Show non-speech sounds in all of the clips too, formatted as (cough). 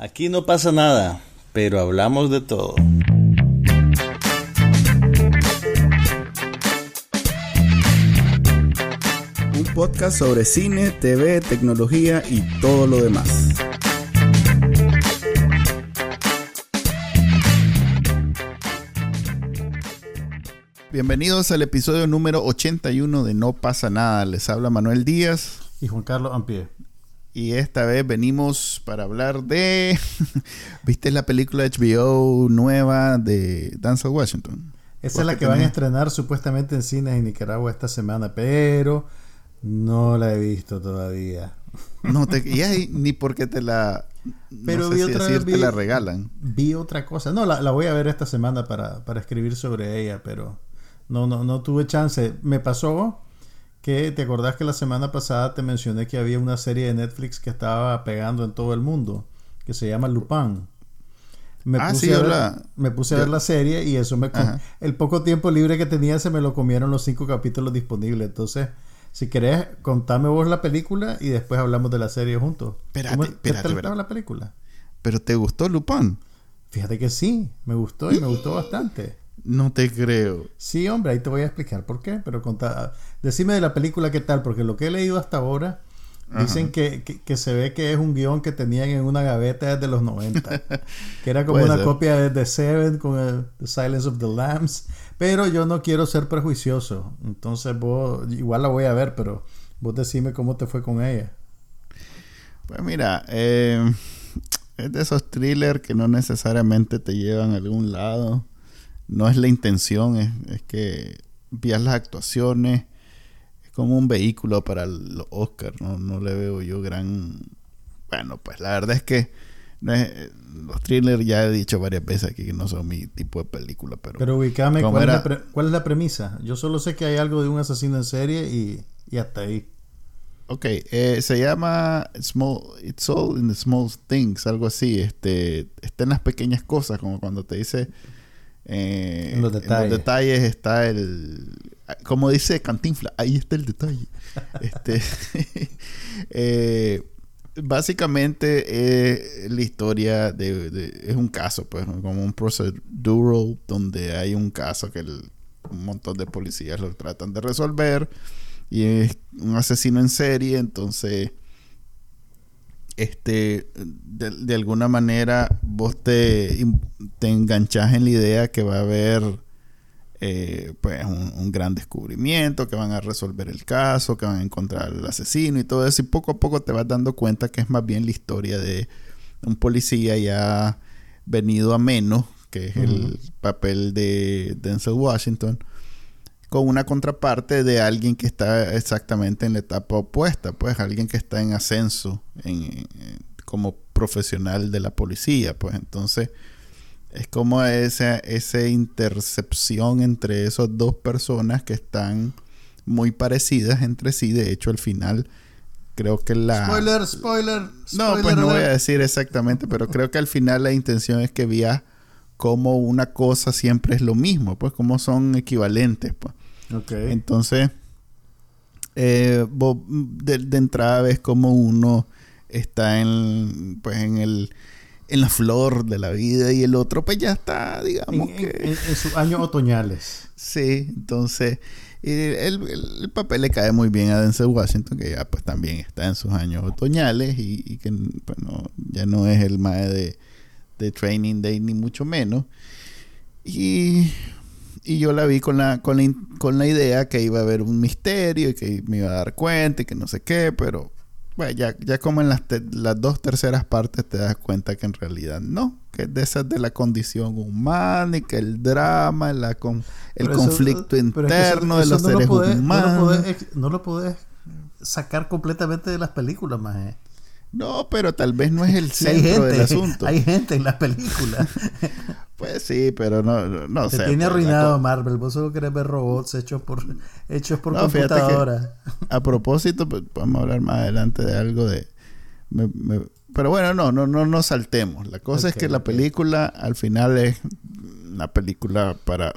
Aquí no pasa nada, pero hablamos de todo. Un podcast sobre cine, TV, tecnología y todo lo demás. Bienvenidos al episodio número 81 de No pasa nada. Les habla Manuel Díaz. Y Juan Carlos Ampie. Y esta vez venimos para hablar de... (laughs) ¿Viste la película HBO nueva de Denzel Washington? Esa es la que van a estrenar supuestamente en cines en Nicaragua esta semana, pero no la he visto todavía. (laughs) No te y ni porque te la pero vi otra vez, te la regalan. Vi otra cosa. No, la, voy a ver esta semana para, para escribir sobre ella, pero no, no, no tuve chance. Me pasó que te acordás que la semana pasada te mencioné que había una serie de Netflix que estaba pegando en todo el mundo, que se llama Lupin. Me ah, puse, a, ver, me puse a ver la serie y eso me... El poco tiempo libre que tenía se me lo comieron los cinco capítulos disponibles. Entonces, si querés, contame vos la película y después hablamos de la serie juntos. Espérate, espérate, ¿Qué te la película? ¿Pero te gustó Lupin? Fíjate que sí, me gustó y me gustó bastante. No te creo. Sí, hombre, ahí te voy a explicar por qué, pero contá, decime de la película qué tal, porque lo que he leído hasta ahora dicen que, se ve que es un guion que tenían en una gaveta desde los 90, (laughs) que era como una copia de The Seven con el The Silence of the Lambs, pero yo no quiero ser prejuicioso, entonces vos, igual la voy a ver, pero vos decime cómo te fue con ella. Pues mira, eh, es de esos thrillers que no necesariamente te llevan a algún lado no es la intención, es, que veas las actuaciones, es como un vehículo para los Oscars, ¿no? no le veo yo gran... Bueno, pues la verdad es que los thrillers ya he dicho varias veces aquí que no son mi tipo de película, pero... Pero ubicame, ¿cuál, es la ¿cuál es la premisa? Yo solo sé que hay algo de un asesino en serie y, y hasta ahí. Ok, eh, se llama Small, It's All in the Small Things, algo así. Este, está en las pequeñas cosas, como cuando te dice eh, en, los detalles. está el. Como dice Cantinfla, ahí está el detalle. (laughs) este, (laughs) eh, básicamente es la historia de, Es un caso, pues, como un procedural donde hay un caso que un montón de policías lo tratan de resolver y es un asesino en serie, entonces este, de, alguna manera vos te, te enganchás en la idea que va a haber eh, pues un, gran descubrimiento, que van a resolver el caso, que van a encontrar al asesino y todo eso. Y poco a poco te vas dando cuenta que es más bien la historia de un policía ya venido a menos, que es el papel de Denzel Washington con una contraparte de alguien que está exactamente en la etapa opuesta, pues alguien que está en ascenso en, como profesional de la policía, pues entonces es como esa, esa intercepción entre esas dos personas que están muy parecidas entre sí, de hecho al final creo que la... Spoiler, spoiler. No, pues no voy a decir exactamente, pero creo que al final la intención es que veas como una cosa siempre es lo mismo, pues como son equivalentes, pues. Entonces, eh, de, entrada ves como uno está en, pues en el en la flor de la vida y el otro pues ya está, digamos que... En, sus años otoñales. (laughs) Sí, entonces el, papel le cae muy bien a Denzel Washington, que ya pues también está en sus años otoñales y, que pues, ya no es el mae de, de Training Day ni mucho menos. Y y yo la vi con la, con la, con la idea que iba a haber un misterio y que me iba a dar cuenta y que no sé qué, pero bueno, ya, ya como en las, las dos terceras partes te das cuenta que en realidad no, que es de esas de la condición humana y que el drama, la con, el conflicto interno de los seres humanos. No lo, podés, sacar completamente de las películas, más. Eh. No, pero tal vez no es el (laughs) centro del asunto. Hay gente en la película. (laughs) pues sí, pero no, no, Se tiene pues, arruinado Marvel. Vos solo querés ver robots hechos por, (laughs) hechos por computadora. a propósito, pues, podemos hablar más adelante de algo de. pero bueno, no, no, no nos saltemos. La cosa es que la película al final es una película para,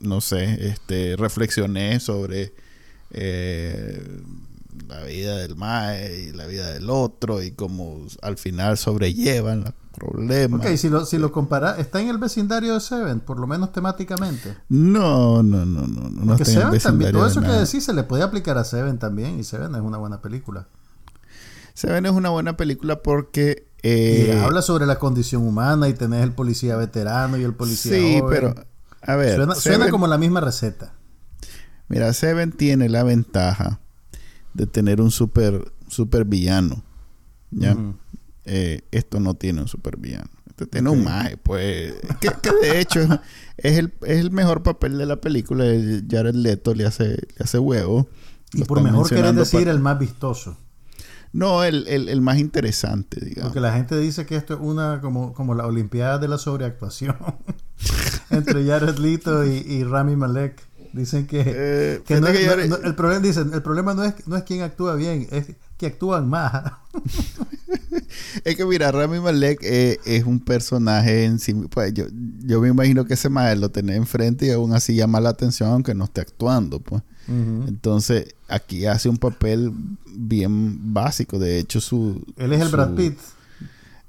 no sé, este, reflexioné sobre eh, la vida del mae y la vida del otro y cómo al final sobrellevan los problemas. Ok, si lo, si lo compara, ¿está en el vecindario de Seven, por lo menos temáticamente? No, no, no, no. no Porque está en el Seven también, todo de eso que decís se le puede aplicar a Seven también, y Seven es una buena película. Seven es una buena película porque... Y eh, habla sobre la condición humana y tenés el policía veterano y el policía Sí, joven. pero... A ver, Suena, como la misma receta. Mira, Seven tiene la ventaja de tener un super, super villano. ¿ya? Eh, esto no tiene un super villano. Este tiene un maje, pues. Que, que de hecho es el, es el mejor papel de la película. Jared Leto le hace, le hace huevo. Y Lo por mejor querés decir el más vistoso. No, el, el, el más interesante, digamos. Porque la gente dice que esto es una como, como la Olimpiada de la sobreactuación (laughs) entre Jared Leto y, y Rami Malek. Dicen que, Eh, que no fíjate es- que no- Jared- no- el problema dicen el problema no es no es quien actúa bien, es que actúan más. (laughs) Es que mira, Rami Malek eh, es un personaje en sí. Pues yo, yo me imagino que ese maje lo tenés enfrente y aún así llama la atención aunque no esté actuando, pues. Entonces, aquí hace un papel bien básico. De hecho, su. Él es el Brad Pitt.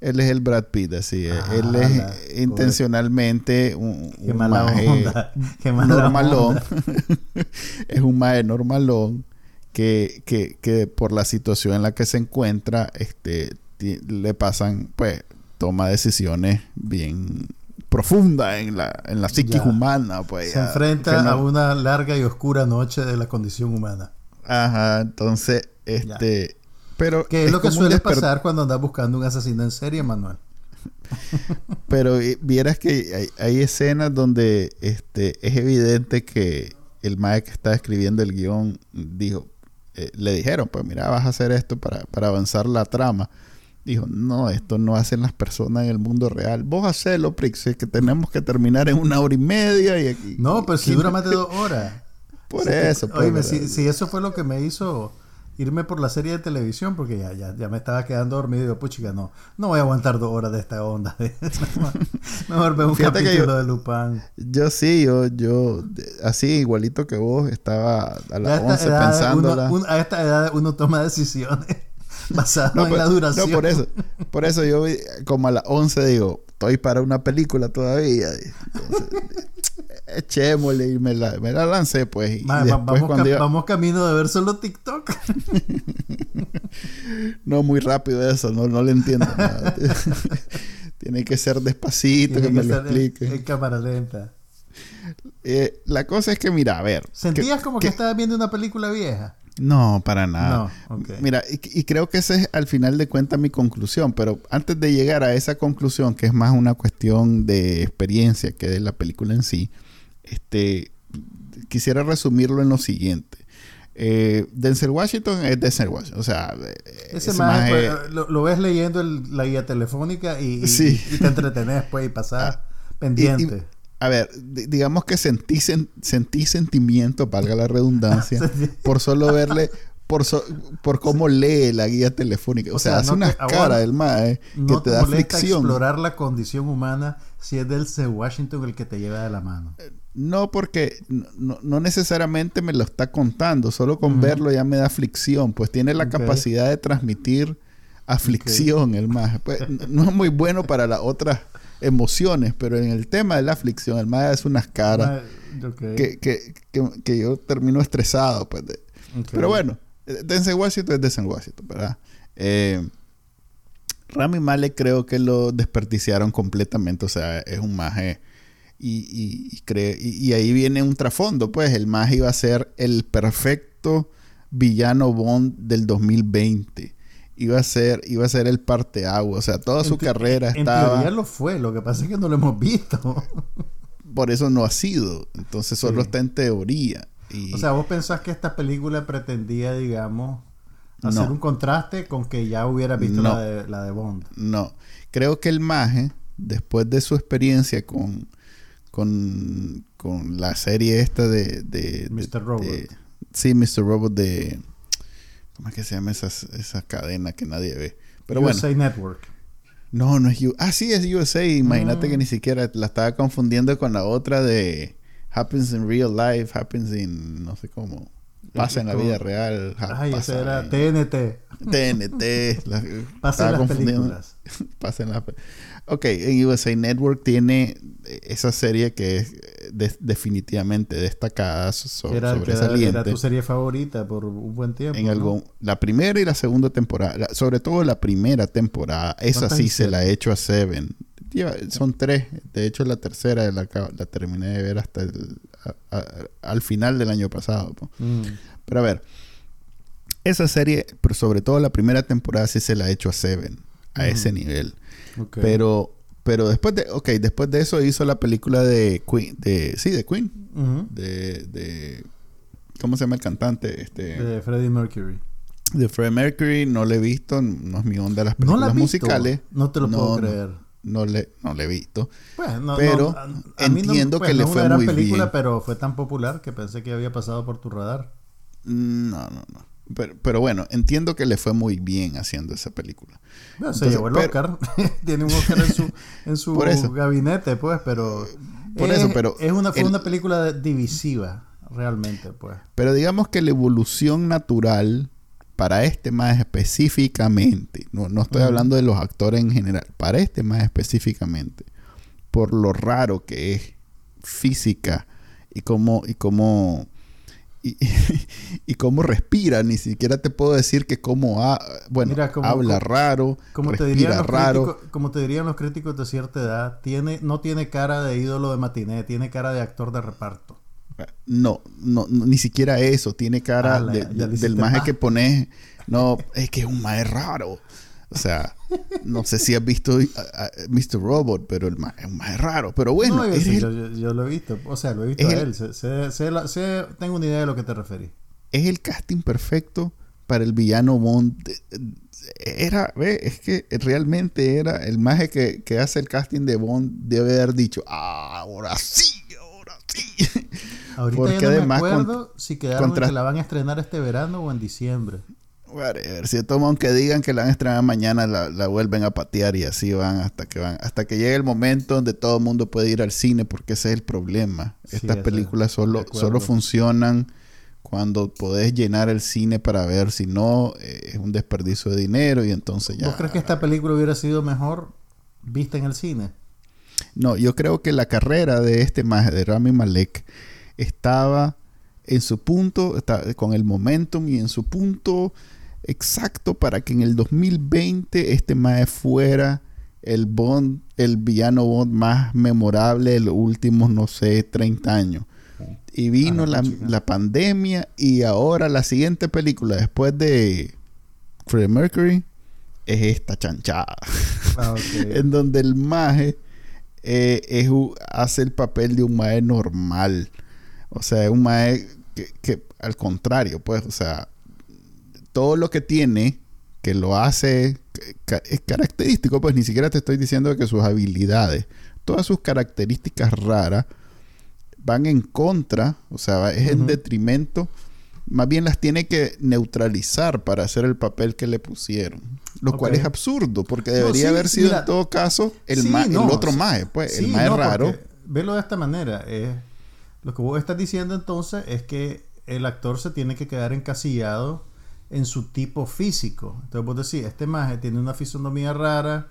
Él es el Brad Pitt, así es. Ah, él la- es intencionalmente un, Qué un mala maje onda. Qué mala normalón. onda. (laughs) es un maje normalón que, que, que por la situación en la que se encuentra, este, le pasan, pues, toma decisiones bien profundas en la, en la psiquis Ya. humana, pues. Se ya, enfrenta no- a una larga y oscura noche de la condición humana. Ajá, entonces, este, pero Que es, lo que suele pasar cuando andas buscando un asesino en serie, Manuel. (laughs) Pero eh, vieras que hay, hay escenas donde este es evidente que el maestro que está escribiendo el guion dijo, eh, le dijeron, pues mira, vas a hacer esto para, para avanzar la trama. Dijo, no, esto no hacen las personas en el mundo real. Vos hacelo, Prix, es que tenemos que terminar en una hora y media y aquí. No, pero si dura (laughs) más de dos horas. Por eso, pues, Oíme, ¿verdad? si, si eso fue lo que me hizo irme por la serie de televisión, porque ya, ya, ya me estaba quedando dormido y digo, puchica, no, no voy a aguantar dos horas de esta onda. (laughs) Mejor veo un Fíjate que capítulo yo- de Lupin. Yo sí, yo, yo, así igualito que vos, estaba a las esta 11 edad pensándola. uno- un- a esta edad uno toma decisiones (laughs) basadas No, en pero- la duración. no, por eso. Por eso yo como a las 11 digo, estoy para una película todavía. Entonces, echémosle y me la, me la lancé pues. Y Ma- después vamos, vamos camino de ver solo TikTok. (laughs) No, muy rápido eso, no, no le entiendo (laughs) nada. (laughs) Tiene que ser despacito, Tiene que me lo en- explique. en cámara lenta. Eh, la cosa es que, mira, a ver. ¿Sentías que- como que, que- estabas viendo una película vieja? No, para nada. No, ok. Mira, y, y creo que esa es al final de cuentas mi conclusión, pero antes de llegar a esa conclusión, que es más una cuestión de experiencia que de la película en sí, este, quisiera resumirlo en lo siguiente. Eh, Denzel Washington es Denzel Washington, o sea, eh, Ese ese más maje- lo, lo ves leyendo el- la guía telefónica y, y- Sí. y te entretenés pues y pasás y- pendiente. y- a ver, di- digamos que sentí, sen- sentí sentimiento, valga la redundancia, (laughs) por solo verle, por, so- por cómo lee la guía telefónica. O, O sea, sea, hace no unas caras del mae que no te te da molesta explorar la condición humana si es del C. Washington el que te lleva de la mano. No, porque no, no necesariamente me lo está contando, solo con verlo ya me da aflicción, pues tiene la capacidad de transmitir aflicción el más. Pues, no es muy bueno para las otras emociones, pero en el tema de la aflicción, el más es unas caras que, que, que, que yo termino estresado. Pues. Pero bueno, eh, Denzel Washington es Denzel Washington, ¿verdad? Eh, Rami Malek creo que lo desperdiciaron completamente, o sea, es un maje. Y, y, y, cre- y- ahí viene un trasfondo, pues el maje iba a ser el perfecto villano Bond del 2020. Iba a ser, iba a ser el parteagua, o sea, toda su En carrera En estaba... teoría lo fue, lo que pasa es que no lo hemos visto. (laughs) Por eso no ha sido, entonces solo Sí. está en teoría. Y, o sea, vos pensás que esta película pretendía, digamos, hacer No. un contraste con que ya hubiera visto No. la, de, la de Bond. No, creo que el maje, después de su experiencia con, con, con la serie esta de... de Mr. Robot. de- sí, Mr. Robot de... ¿Cómo es que se llama esa, esa cadena que nadie ve? Pero bueno, USA Network. no, no es USA. Ah, sí, es USA. Imagínate Ah. que ni siquiera la estaba confundiendo con la otra de Happens in Real Life, Happens in... no sé cómo. pasa en la vida real. Ay, pasa era en- TNT. TNT. la- Pasa en las películas. (laughs) Pasa en las pe- Ok, en USA Network tiene eh, esa serie que es eh, de- definitivamente destacada, so- Era, sobresaliente. era tu serie favorita por un buen tiempo. en ¿no? algún, la primera y la segunda temporada, la- sobre todo la primera temporada, esa ¿Cuántas sí se la he hecho a Seven. Lleva- son tres, de hecho la tercera la, terminé de ver hasta el- a- a- al final del año pasado. Mm. Pero a ver, esa serie, pero sobre todo la primera temporada sí se la he hecho a Seven, a Ujú. ese nivel. Ok. Pero, pero después de, ok, después de eso hizo la película de Queen, de, sí, de Queen, Ujú. de, de, ¿cómo se llama el cantante? Este, De Freddie Mercury. de Freddie Mercury, no le he visto, no es mi onda las ¿No películas la has visto? musicales. No te lo No, puedo no. creer. No le, no le he visto. Pues, no, Pero no, a- a no- entiendo pues, que le no fue muy película, bien. pero fue tan popular que pensé que había pasado por tu radar. No, no, no. Pero, pero bueno, entiendo que le fue muy bien haciendo esa película. Bueno, se Entonces, llevó el pero- Oscar. (laughs) Tiene un Oscar en su, en su gabinete, pues, pero... Por es, eso, pero Es una, fue el- una película divisiva, realmente, pues. Pero digamos que la evolución natural para este más específicamente, no, no estoy hablando de los actores en general, para este más específicamente, por lo raro que es física y cómo, y cómo, y, (laughs) y cómo respira, ni siquiera te puedo decir que cómo, ha- bueno, Mira, como- habla como- raro, Como te, dirían respira los raro. críticos, como te dirían los críticos de cierta edad, tiene, no tiene cara de ídolo de matiné, tiene cara de actor de reparto. No, no, no, ni siquiera eso. Tiene cara Ah, la- de- ya le de- del maje más. que pones. No, es que es un maje raro. O sea, no sé si has visto a- a Mr. Robot, pero el es un maje raro. Pero bueno, No, es, el, yo, yo- yo lo he visto, o sea, lo he visto a el- él. sé- sé- sé la- sé- tengo una idea de lo que te referí. es el casting perfecto para el villano Bond. Era, ve, es que realmente era el maje que, que hace el casting de Bond. Debe haber dicho, "Ah, ahora sí, ahora sí. Ahorita Porque no además me acuerdo si quedaron contra- que la van a estrenar este verano o en diciembre. Whatever. Si toma aunque digan que la van a estrenar mañana, la, la vuelven a patear y así van hasta que van, hasta que llegue el momento donde todo el mundo puede ir al cine, porque ese es el problema. Sí, Estas películas solo, solo funcionan cuando podés llenar el cine para ver, si no, eh, es un desperdicio de dinero y entonces ya. ¿Vos crees que esta película hubiera sido mejor vista en el cine? No, yo creo que la carrera de este maje, de Rami Malek, estaba en su punto, está, con el momentum y en su punto exacto para que en el 2020 este maje fuera el Bond, el villano Bond más memorable de los últimos, no sé, 30 años. Y vino Ah, la, chica. la pandemia y ahora la siguiente película después de Freddie Mercury es esta chanchada Ah, (laughs) en donde el maje eh, es hace el papel de un maje normal. O sea, es un maje que, que, al contrario, pues, o sea, todo lo que tiene que lo hace es característico, pues ni siquiera te estoy diciendo que sus habilidades, todas sus características raras van en contra, o sea, es en detrimento, más bien las tiene que neutralizar para hacer el papel que le pusieron. Lo cual es absurdo, porque No, debería sí, haber sido mira, en todo caso el, Sí, ma- el no, otro sí. maje, pues, el no, raro. Velo de esta manera. eh, lo que vos estás diciendo entonces es que el actor se tiene que quedar encasillado en su tipo físico. Entonces vos decís, este maje tiene una fisonomía rara,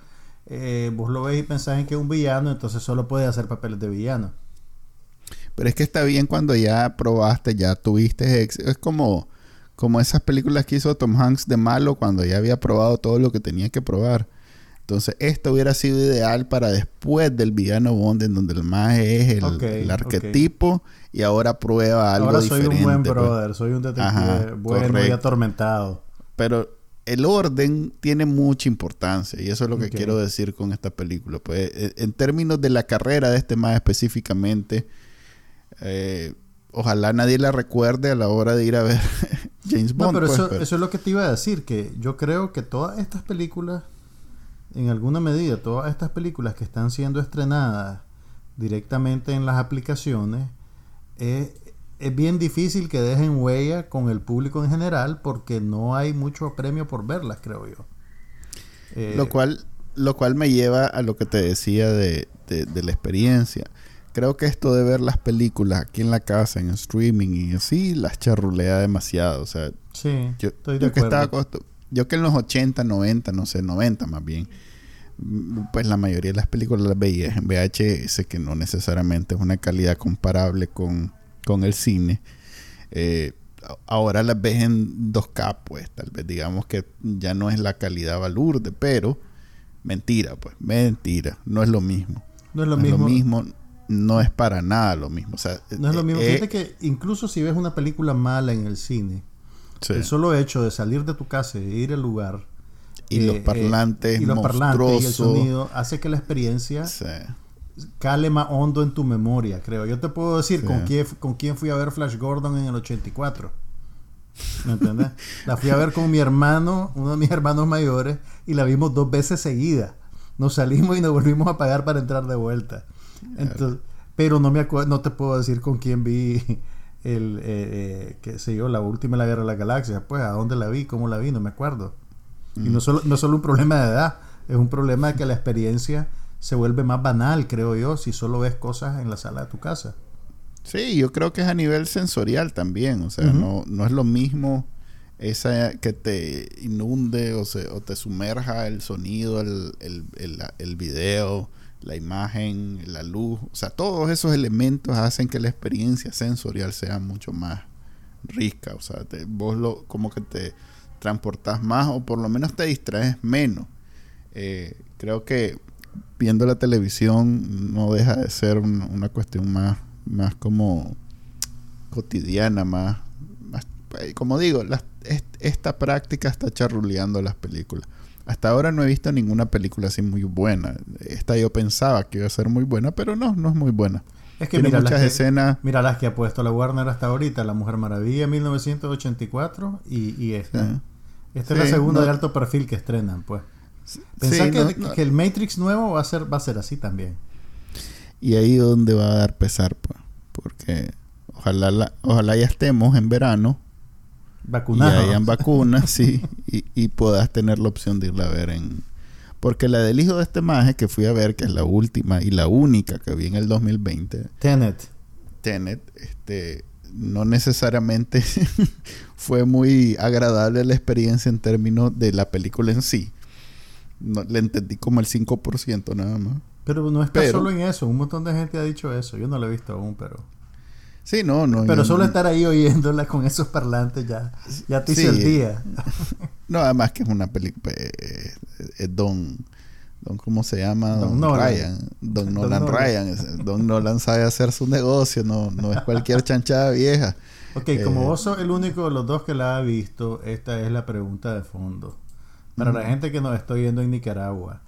eh, vos lo ves y pensás en que es un villano, entonces solo puede hacer papeles de villano. Pero es que está bien cuando ya probaste, ya tuviste éxito. Es como, como esas películas que hizo Tom Hanks de malo cuando ya había probado todo lo que tenía que probar. Entonces, esto hubiera sido ideal para después del villano Bond, en donde el maje es el, arquetipo y ahora prueba algo Ahora soy diferente. un buen pues. brother, soy un detective Ajá, bueno y atormentado. Pero el orden tiene mucha importancia y eso es lo que quiero decir con esta película. Pues eh, en términos de la carrera de este más específicamente, eh, ojalá nadie la recuerde a la hora de ir a ver (laughs) James No, Bond. pero, pues, eso, pero- eso es lo que te iba a decir, que yo creo que todas estas películas, en alguna medida, todas estas películas que están siendo estrenadas directamente en las aplicaciones, es, es bien difícil que dejen huella con el público en general porque no hay mucho premio por verlas, creo yo. Eh, Lo cual, lo cual me lleva a lo que te decía de, de- de la experiencia. creo que esto de ver las películas aquí en la casa, en streaming y así, las charrulea demasiado. O sea, Sí, yo, estoy de yo que acuerdo. estaba yo que en los 80, 90, no sé, 90 más bien, pues la mayoría de las películas las veía en VHS, que no necesariamente es una calidad comparable con, con el cine. Eh, ahora las ves en 2K, pues tal vez digamos que ya no es la calidad balurde, pero mentira, pues, mentira, no es lo mismo. No es lo no mismo. es lo mismo, no es para nada lo mismo. O sea, No es lo mismo. eh, Fíjate que incluso si ves una película mala en el cine, sí. el solo hecho de salir de tu casa y de ir al lugar y eh, los eh, y los parlantes y el sonido hace que la experiencia Sí. cale más hondo en tu memoria, creo. Yo te puedo decir Sí. con quién con quién fui a ver Flash Gordon en el 84. ¿Me entiendes? (laughs) la fui a ver con mi hermano, uno de mis hermanos mayores, y la vimos dos veces seguida. Nos salimos y nos volvimos a pagar para entrar de vuelta. Entonces, pero no me acuerdo, no te puedo decir con quién vi el, eh, eh, qué sé yo, la última de la Guerra de las Galaxias. Pues, ¿a dónde la vi? ¿Cómo la vi? No me acuerdo. Y no solo, no solo un problema de edad, es un problema de que la experiencia se vuelve más banal, creo yo, si solo ves cosas en la sala de tu casa. Sí, yo creo que es a nivel sensorial también. O sea, no, no es lo mismo esa que te inunde o, se, o te sumerja el sonido, el, el, el, el video, la imagen, la luz. O sea, todos esos elementos hacen que la experiencia sensorial sea mucho más rica. O sea, vos lo, como que te transportas más o por lo menos te distraes menos. Eh, creo que viendo la televisión no deja de ser un- una cuestión más, más como cotidiana, más, más- como digo, esta práctica está charruleando las películas. Hasta ahora no he visto ninguna película así muy buena. Esta yo pensaba que iba a ser muy buena, pero no, no es muy buena. Es que Tiene mira muchas las, que, escenas. mira las que ha puesto la Warner hasta ahorita, La Mujer Maravilla 1984 y, y esta. Sí. Esta es la segunda no- de alto perfil que estrenan, pues. Pensá Sí, que, no- no- que el Matrix nuevo va a ser va a ser así también. Y ahí es donde va a dar pesar, pues. Porque ojalá, la- ojalá ya estemos en verano Vacunado. y hayan vacunas, (laughs) sí, y, y puedas tener la opción de irla a ver en... Porque la del hijo de este maje que fui a ver, que es la última y la única que vi en el 2020, Tenet. Tenet, este, no necesariamente (laughs) fue muy agradable la experiencia en términos de la película en sí. No, le entendí como el 5% nada más. Pero no está Pero- solo en eso. Un montón de gente ha dicho eso. Yo no lo he visto aún, pero... Sí, no, no. Pero yo solo no- estar ahí oyéndola con esos parlantes ya, ya te hizo Sí. el día. (laughs) No, además que es una película. eh, eh, Don. Don, ¿cómo se llama? Don. Ryan. Don Nolan. Ryan. Don Nolan sabe hacer su negocio, no, no es cualquier chanchada vieja. Ok, como Eh, vos sos el único de los dos que la ha visto, esta es la pregunta de fondo. Para la gente que nos está oyendo en Nicaragua,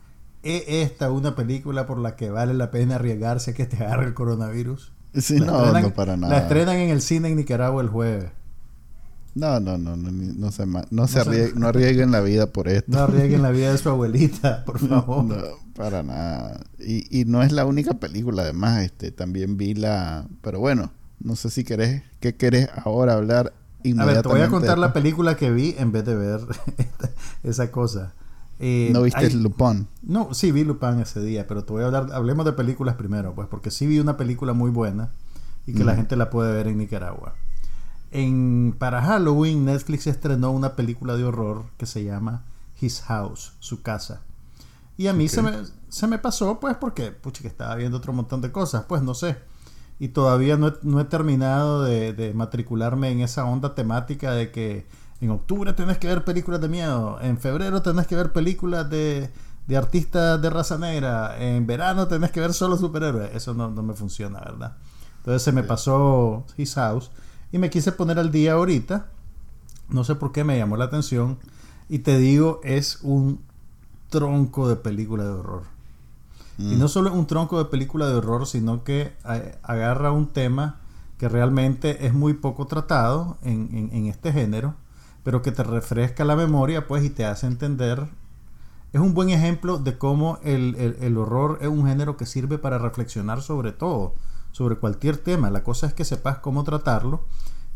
¿es esta una película por la que vale la pena arriesgarse a que te agarre el coronavirus? (laughs) Sí, La no, estrenan- no para nada. La estrenan en el cine en Nicaragua el jueves. No, no, no, no, no se, no se No se- arriesguen, no arriesguen la vida por esto. (laughs) No arriesguen la vida de su (laughs) abuelita, por favor. No, para nada. Y, y no es la única película, además, este, también vi la, pero bueno, no sé si querés, ¿qué querés ahora hablar A ver, te inmediatamente? voy a contar la película que vi en vez de ver esa cosa. Eh, ¿No viste hay- Lupin? No, sí vi Lupin ese día, pero te voy a hablar, hablemos de películas primero, pues, porque sí vi una película muy buena y que la Mm. gente la puede ver en Nicaragua. En, para Halloween, Netflix estrenó una película de horror que se llama His House, su casa. Y a mí se, me, se me pasó, pues, porque, pucha, que estaba viendo otro montón de cosas, pues, no sé. Y todavía no he, no he terminado de, de matricularme en esa onda temática de que en octubre tenés que ver películas de miedo, en febrero tenés que ver películas de, de artistas de raza negra, en verano tenés que ver solo superhéroes. Eso no, no me funciona, ¿verdad? Entonces se me pasó His House y me quise poner al día ahorita. No sé por qué me llamó la atención. Y te digo, es un tronco de película de horror. Y Mm. no solo un tronco de película de horror, sino que eh, agarra un tema que realmente es muy poco tratado en, en- en este género, pero que te refresca la memoria, pues, y te hace entender. Es un buen ejemplo de cómo el, el- el horror es un género que sirve para reflexionar sobre todo, sobre cualquier tema. La cosa es que sepas cómo tratarlo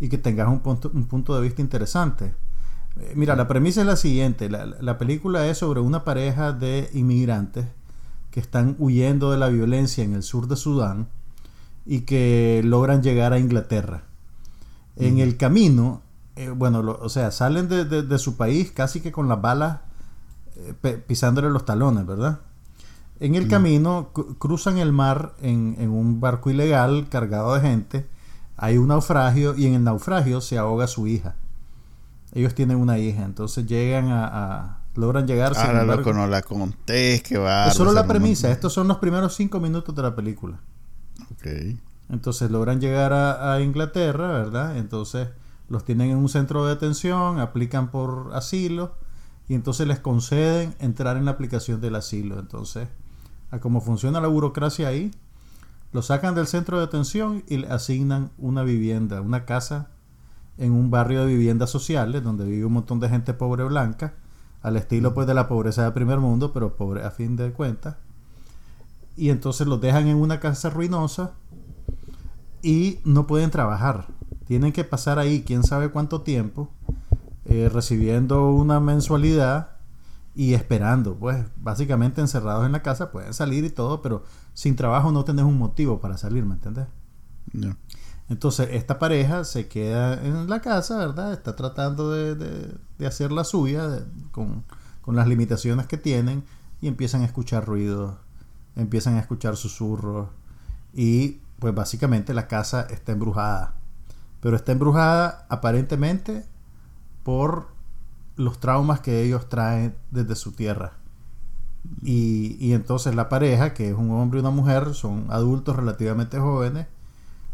y que tengas un punto, un punto de vista interesante. Eh, Mira, la premisa es la siguiente. La, la película es sobre una pareja de inmigrantes que están huyendo de la violencia en el sur de Sudán y que logran llegar a Inglaterra. En el camino, eh, bueno, lo- o sea, salen de, de- de su país casi que con las balas eh, pisándole los talones, ¿verdad? En el camino cru- cruzan el mar en, en un barco ilegal cargado de gente. Hay un naufragio y en el naufragio se ahoga su hija. Ellos tienen una hija, entonces llegan a, a- logran llegar. Ahora loco, no la contés, que va. es solo la premisa. Estos son los primeros cinco minutos de la película. Ok. Entonces logran llegar a, a Inglaterra, ¿verdad? Entonces los tienen en un centro de detención, aplican por asilo y entonces les conceden entrar en la aplicación del asilo. Entonces, a cómo funciona la burocracia ahí, lo sacan del centro de detención y le asignan una vivienda, una casa en un barrio de viviendas sociales donde vive un montón de gente pobre blanca, al estilo pues de la pobreza del primer mundo, pero pobre a fin de cuentas. Y entonces los dejan en una casa ruinosa y no pueden trabajar. Tienen que pasar ahí quién sabe cuánto tiempo eh, recibiendo una mensualidad y esperando. Pues básicamente encerrados en la casa pueden salir y todo, pero sin trabajo no tenés un motivo para salir, ¿me entendés? Ya. Entonces esta pareja se queda en la casa, ¿verdad? Está tratando de, de- de hacer la suya de- con, con las limitaciones que tienen y empiezan a escuchar ruidos, empiezan a escuchar susurros y pues básicamente la casa está embrujada. Pero está embrujada aparentemente por los traumas que ellos traen desde su tierra. Y, y entonces la pareja, que es un hombre y una mujer, son adultos relativamente jóvenes,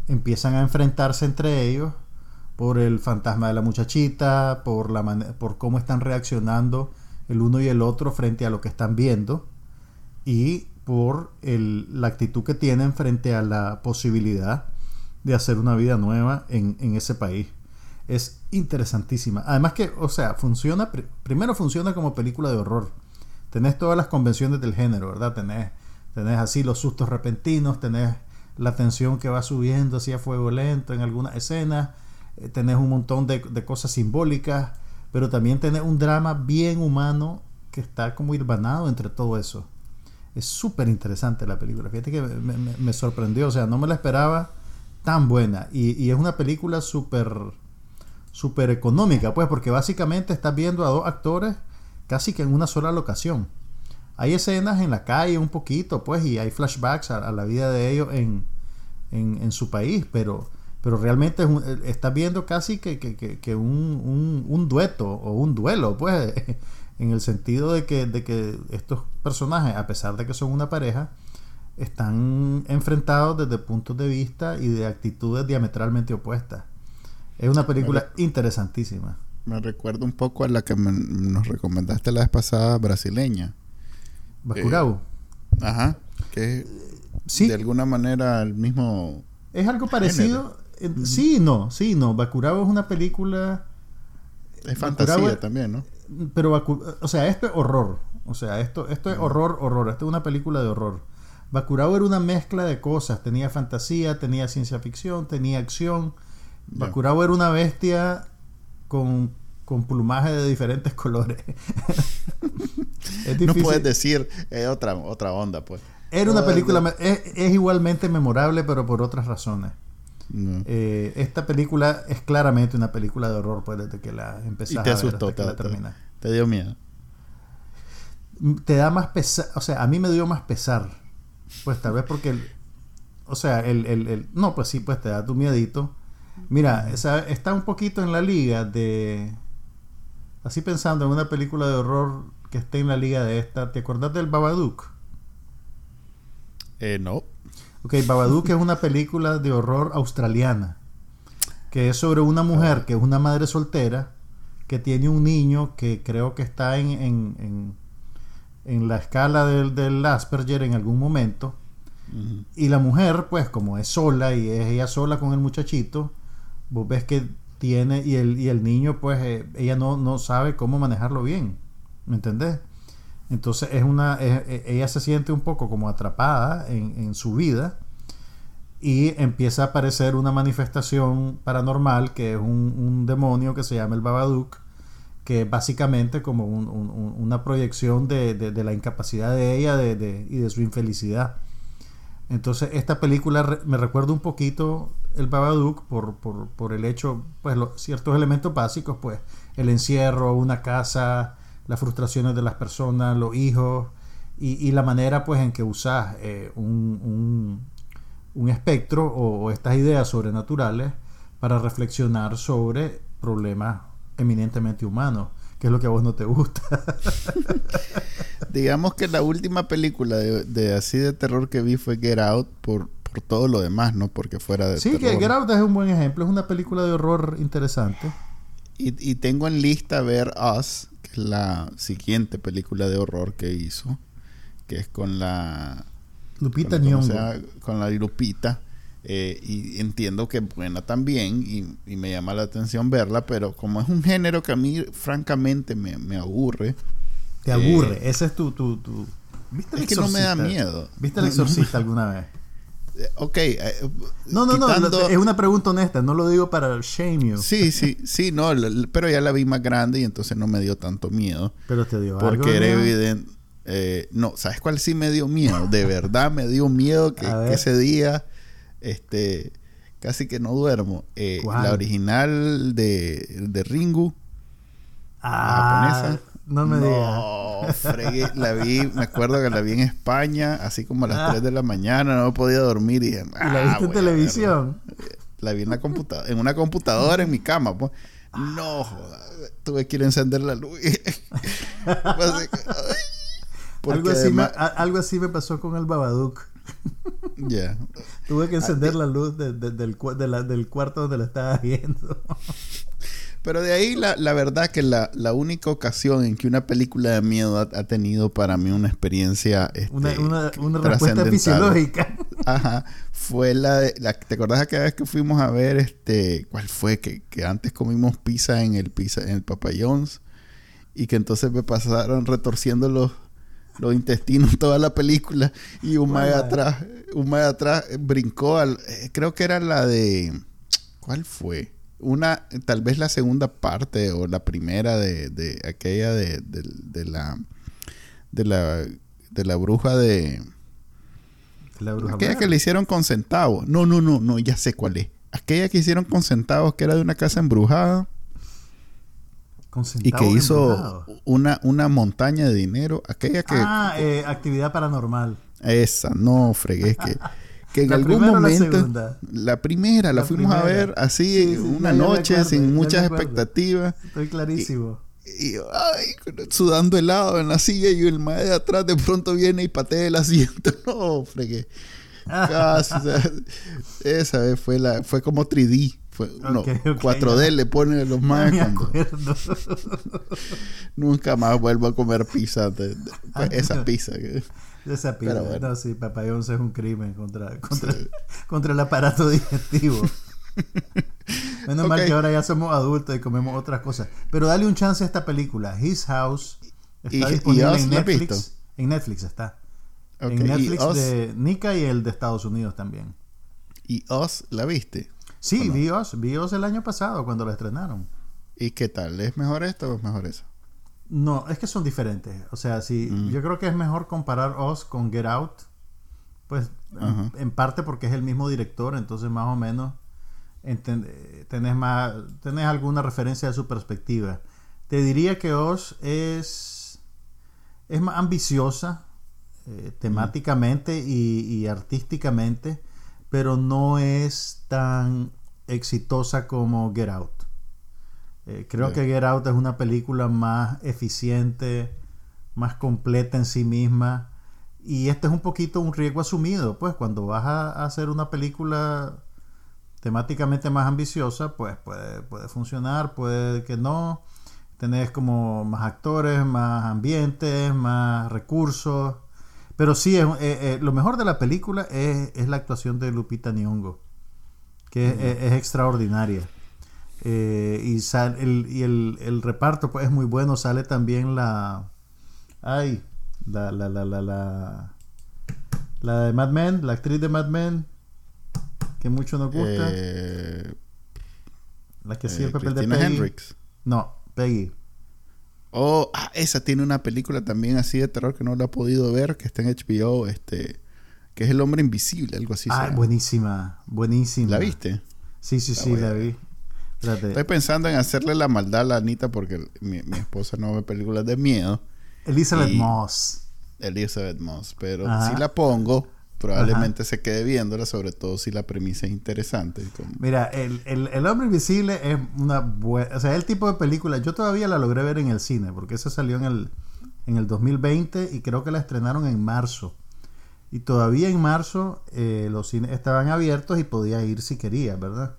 empiezan a enfrentarse entre ellos por el fantasma de la muchachita, por, la por cómo están reaccionando el uno y el otro frente a lo que están viendo y por el- la actitud que tienen frente a la posibilidad de hacer una vida nueva en, en ese país. Es interesantísima. Además que, o sea, funciona, pri- primero funciona como película de horror. Tenés todas las convenciones del género, ¿verdad? Tenés, tenés así los sustos repentinos, tenés la tensión que va subiendo así a fuego lento en algunas escenas, eh, tenés un montón de, de cosas simbólicas, pero también tenés un drama bien humano que está como hirbanado entre todo eso. Es súper interesante la película. Fíjate que me- me sorprendió, o sea, no me la esperaba tan buena. Y, es una película súper súper económica, pues, porque básicamente estás viendo a dos actores casi que en una sola locación. Hay escenas en la calle un poquito, pues, y hay flashbacks a, la vida de ellos en, en, su país, pero, pero realmente es eh, estás viendo casi que, que- que- que un, un- un dueto o un duelo, pues, (laughs) en el sentido de que, de que estos personajes, a pesar de que son una pareja, están enfrentados desde puntos de vista y de actitudes diametralmente opuestas. Es una película interesantísima. Me recuerda un poco a la que me- nos recomendaste la vez pasada, brasileña. Bacurau. Ajá. Que sí, de alguna manera el mismo. es algo parecido. Eh, Sí, y no, sí, no. Bacurau es una película, Es fantasía también, ¿no? pero o sea, esto es horror. O sea, esto, esto es horror, horror. Esto es una película de horror. Bacurau era una mezcla de cosas. Tenía fantasía, tenía ciencia ficción, tenía acción. Ya. Bacurau era una bestia con, con plumaje de diferentes (laughs) colores. (laughs) es No puedes decir eh, otra, otra onda, pues. Era una película, es, es igualmente memorable, pero por otras razones. No. Eh, esta película es claramente una película de horror, pues desde que la empezás Y te a ver asustó, hasta que te, la te- te dio miedo. Te da más pesar, o sea, a mí me dio más pesar. Pues tal vez porque, el- o sea, el, el- el- no, pues sí, pues te da tu miedito. Mira, esa- está un poquito en la liga de, así pensando en una película de horror que esté en la liga de esta. ¿Te acordás del Babadook? Eh, no. Ok, Babadook es una película de horror australiana que es sobre una mujer que es una madre soltera que tiene un niño que creo que está en, en, en, en la escala del, del Asperger en algún momento y la mujer pues como es sola y es ella sola con el muchachito vos ves que tiene y el, y el niño pues eh, ella no, no sabe cómo manejarlo bien ¿me entendés? entonces es una es- e- ella se siente un poco como atrapada en, en su vida y empieza a aparecer una manifestación paranormal que es un, un demonio que se llama el Babadook que básicamente como un- un- un- una proyección de, la incapacidad de ella y de su infelicidad. Entonces, esta película me recuerda un poquito el Babadook por, el hecho, pues ciertos elementos básicos, pues el encierro, una casa, las frustraciones de las personas, los hijos y, la manera pues en que usas eh, un, un, espectro o, estas ideas sobrenaturales para reflexionar sobre problemas eminentemente humanos, que es lo que a vos no te gusta. (laughs) Digamos que la última película de, así de terror que vi fue Get Out por, por todo lo demás, no porque fuera de sí, que Get Out es un buen ejemplo, es una película de horror interesante. Y, y tengo en lista ver Us, que es la siguiente película de horror que hizo, que es con la... Lupita Nyong'o. con la Lupita. Eh, y entiendo que buena también y, me llama la atención verla, pero como es un género que a mí francamente me, aburre. Te aburre, eh, ese es tu... tu, ¿Viste el es que no me da miedo. ¿Viste el exorcista alguna vez? Eh, ok. no, no, no, es una pregunta honesta, no lo digo para shame you. Sí, sí, sí, no, pero ya la vi más grande y entonces no me dio tanto miedo. Pero te dio Porque era evidente. no, ¿sabes cuál sí me dio miedo? De verdad me dio miedo que ese día este, casi que no duermo. Eh, la original de, de Ringu. Ah, la japonesa. No me digas. la vi, me acuerdo que la vi en España, así como a las 3 ah. de la mañana, no podía dormir y dije, ¿Y la viste en ah, televisión? La vi en la computadora, en una computadora en mi cama, pues. No, tuve que ir a encender la luz. (laughs) algo, así me, algo así me pasó con el Babadook. Ya. Tuve que encender la luz del, del cuarto donde la estaba viendo. (laughs) Pero de ahí la, la verdad que la, la, única ocasión en que una película de miedo ha, tenido para mí una experiencia este, una, una, respuesta fisiológica. Ajá. Fue la de. La, ¿Te acordás aquella vez que fuimos a ver este. ¿Cuál fue? Que, que antes comimos pizza en el pizza, en el Papa John's. Y que entonces me pasaron retorciendo los, los intestinos (laughs) toda la película y un mae atrás un mae atrás brincó al eh, creo que era la de ¿cuál fue? una tal vez la segunda parte o la primera de, de aquella de, de, la de la de la bruja de la bruja aquella que le hicieron con centavos. No no no no ya sé cuál es. Aquella que hicieron con centavos que era de una casa embrujada y que hizo una, una montaña de dinero. Aquella que. Ah, eh, actividad paranormal. Esa, no fregué. Que, (laughs) que en algún momento. La, primera, la, fuimos a ver así una noche, sin muchas expectativas. Estoy clarísimo. Y, ay, sudando helado en la silla y el maestro de atrás de pronto viene y patea el asiento. (laughs) No, fregué. (laughs) Casi, esa vez fue la fue como 3D no, 4D le pone los más. (laughs) Nunca más vuelvo a comer pizza. Pues, esa pizza. Esa pizza. No, sí, papayón es un crimen contra, contra, (laughs) contra el aparato digestivo. (laughs) Menos mal que ahora ya somos adultos y comemos otras cosas. Pero dale un chance a esta película. His House está disponible en Netflix. En Netflix está. En Netflix de Nika y el de Estados Unidos también. ¿Y Oz la viste? Sí, vi Oz, el año pasado cuando lo estrenaron. ¿Y qué tal? ¿Es mejor esto o es mejor eso? No, es que son diferentes. O sea, si mm. yo creo que es mejor comparar Oz con Get Out. Pues en, parte porque es el mismo director, entonces más o menos tenés, más, tenés alguna referencia de su perspectiva. Te diría que Oz es, es más ambiciosa eh, temáticamente y artísticamente pero no es tan exitosa como Get Out. Eh, creo que Get Out es una película más eficiente, más completa en sí misma. Y este es un poquito un riesgo asumido, pues cuando vas a, hacer una película temáticamente más ambiciosa, pues puede, puede funcionar, puede que no. Tenés como más actores, más ambientes, más recursos. Pero sí, eh, eh, lo mejor de la película es, la actuación de Lupita Nyong'o, que es, extraordinaria. Eh, y el, y el, reparto pues, es muy bueno. Sale también la. Ay, la, la, la, la, la, la de Mad Men, la actriz de Mad Men, que mucho nos gusta. la que hacía el papel de Peggy. Hendrix. No, Peggy. Oh, ah, esa tiene una película también así de terror que no la he podido ver, que está en HBO, este, que es El Hombre Invisible, algo así. Ah, buenísima, buenísima. ¿La viste? Sí, sí, sí, la vi. Estoy pensando en hacerle la maldad a la Anita porque mi, mi esposa no ve películas de miedo. Elizabeth y- Moss. Elizabeth Moss, pero Ajá. si la pongo, probablemente se quede viéndola, sobre todo si la premisa es interesante. como- Mira, el, el, el Hombre Invisible es una buena... O sea, el tipo de película... Yo todavía la logré ver en el cine, porque esa salió en el, en el 2020 y creo que la estrenaron en marzo. Y todavía en marzo eh, los cines estaban abiertos y podías ir si querías, ¿verdad?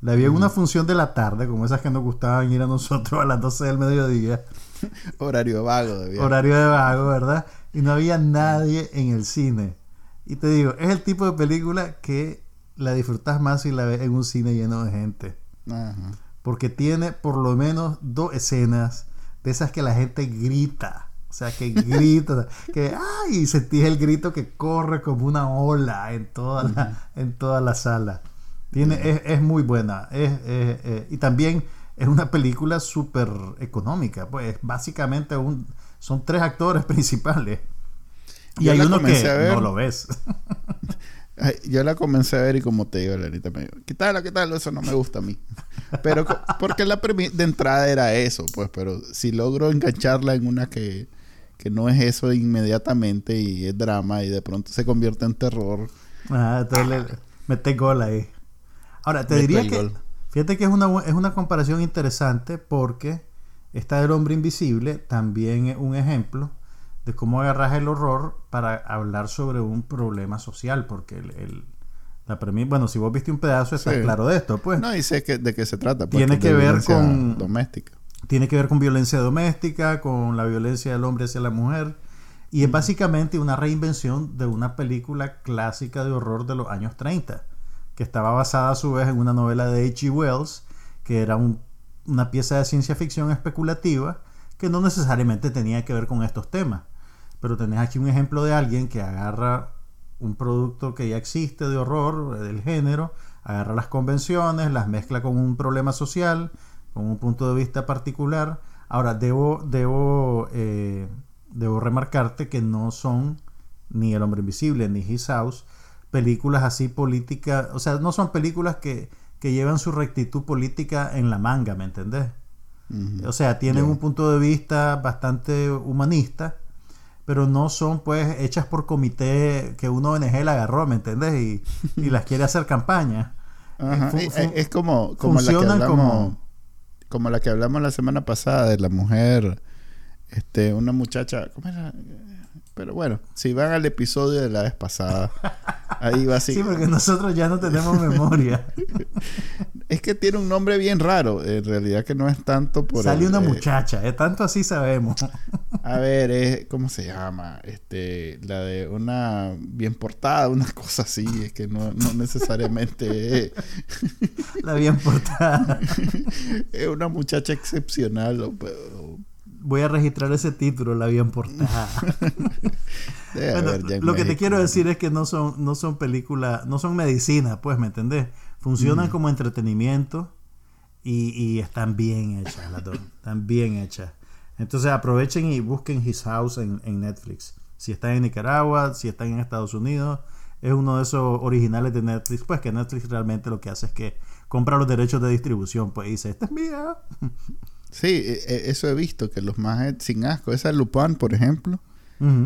La vi en una función de la tarde, como esas que nos gustaban ir a nosotros a las 12 del mediodía, (laughs) Horario vago de horario de vago, ¿verdad? Y no había nadie en el cine. Y te digo, es el tipo de película que la disfrutas más si la ves en un cine lleno de gente. Ajá. Porque tiene por lo menos dos escenas de esas que la gente grita. O sea, que grita, (laughs) que ¡ay! Y sentís el grito que corre como una ola en toda la, en toda la sala. Tiene, es, es muy buena. Es, es- eh, y también es una película súper económica. Pues básicamente un, son tres actores (laughs) principales. Y Yo hay uno que ver. no lo ves. (laughs) Yo la comencé a ver y como te digo, Anita me dijo, quítalo, quítalo, eso no me gusta a mí. (laughs) Pero porque la de entrada era eso, pues, pero si logro engancharla en una que, que no es eso inmediatamente y es drama y de pronto se convierte en terror, Ajá, entonces le, mete gol ahí. Ahora, te diría que. gol. Fíjate que es una, es una comparación interesante porque esta del hombre invisible también es un ejemplo de cómo agarras el horror para hablar sobre un problema social. Porque el, el- la premi- bueno, si vos viste un pedazo, está Sí. claro de esto, pues. no, sé que, de qué se trata. pues, Tiene que ver con- Doméstica. Tiene que ver con violencia doméstica, con la violencia del hombre hacia la mujer. Y es básicamente una reinvención de una película clásica de horror de los años 30, que estaba basada a su vez en una novela de H.G. Wells, que era un- una pieza de ciencia ficción especulativa que no necesariamente tenía que ver con estos temas. Pero tenés aquí un ejemplo de alguien que agarra un producto que ya existe de horror, del género, agarra las convenciones, las mezcla con un problema social, con un punto de vista particular. Ahora, debo, debo, eh, debo remarcarte que no son ni El Hombre Invisible ni His House películas así políticas, o sea, no son películas que, que llevan su rectitud política en la manga, ¿me entendés? O sea, tienen un punto de vista bastante humanista, pero no son pues hechas por comité que una ONG la agarró, ¿me entendés? Y, y las quiere hacer campaña. Ajá, y- fu- es como, como la que hablamos como- como... la que hablamos la semana pasada de la mujer este una muchacha ¿cómo era? pero bueno si van al episodio de la vez pasada ahí va así Sí, porque nosotros ya no tenemos memoria. (laughs) es que tiene un nombre bien raro en realidad que no es tanto por Sale el, una eh, muchacha, eh, tanto así sabemos. a ver es cómo se llama este la de una bien portada una cosa así es que no, no necesariamente es, La bien portada. (laughs) es una muchacha excepcional o- o- Voy a registrar ese título, la bien portada. (laughs) Bueno, lo que te quiero decir es que no son, no son películas, no son medicina, pues, ¿me entendés? Funcionan como entretenimiento y, y están bien hechas las dos. Están bien hechas. Entonces aprovechen y busquen His House en, en Netflix. Si están en Nicaragua, si están en Estados Unidos, es uno de esos originales de Netflix. Pues que Netflix realmente lo que hace es que compra los derechos de distribución. Pues y dice, esta es mía. (laughs) Sí, e- e- eso he visto, que los más sin asco, esa Lupin, por ejemplo,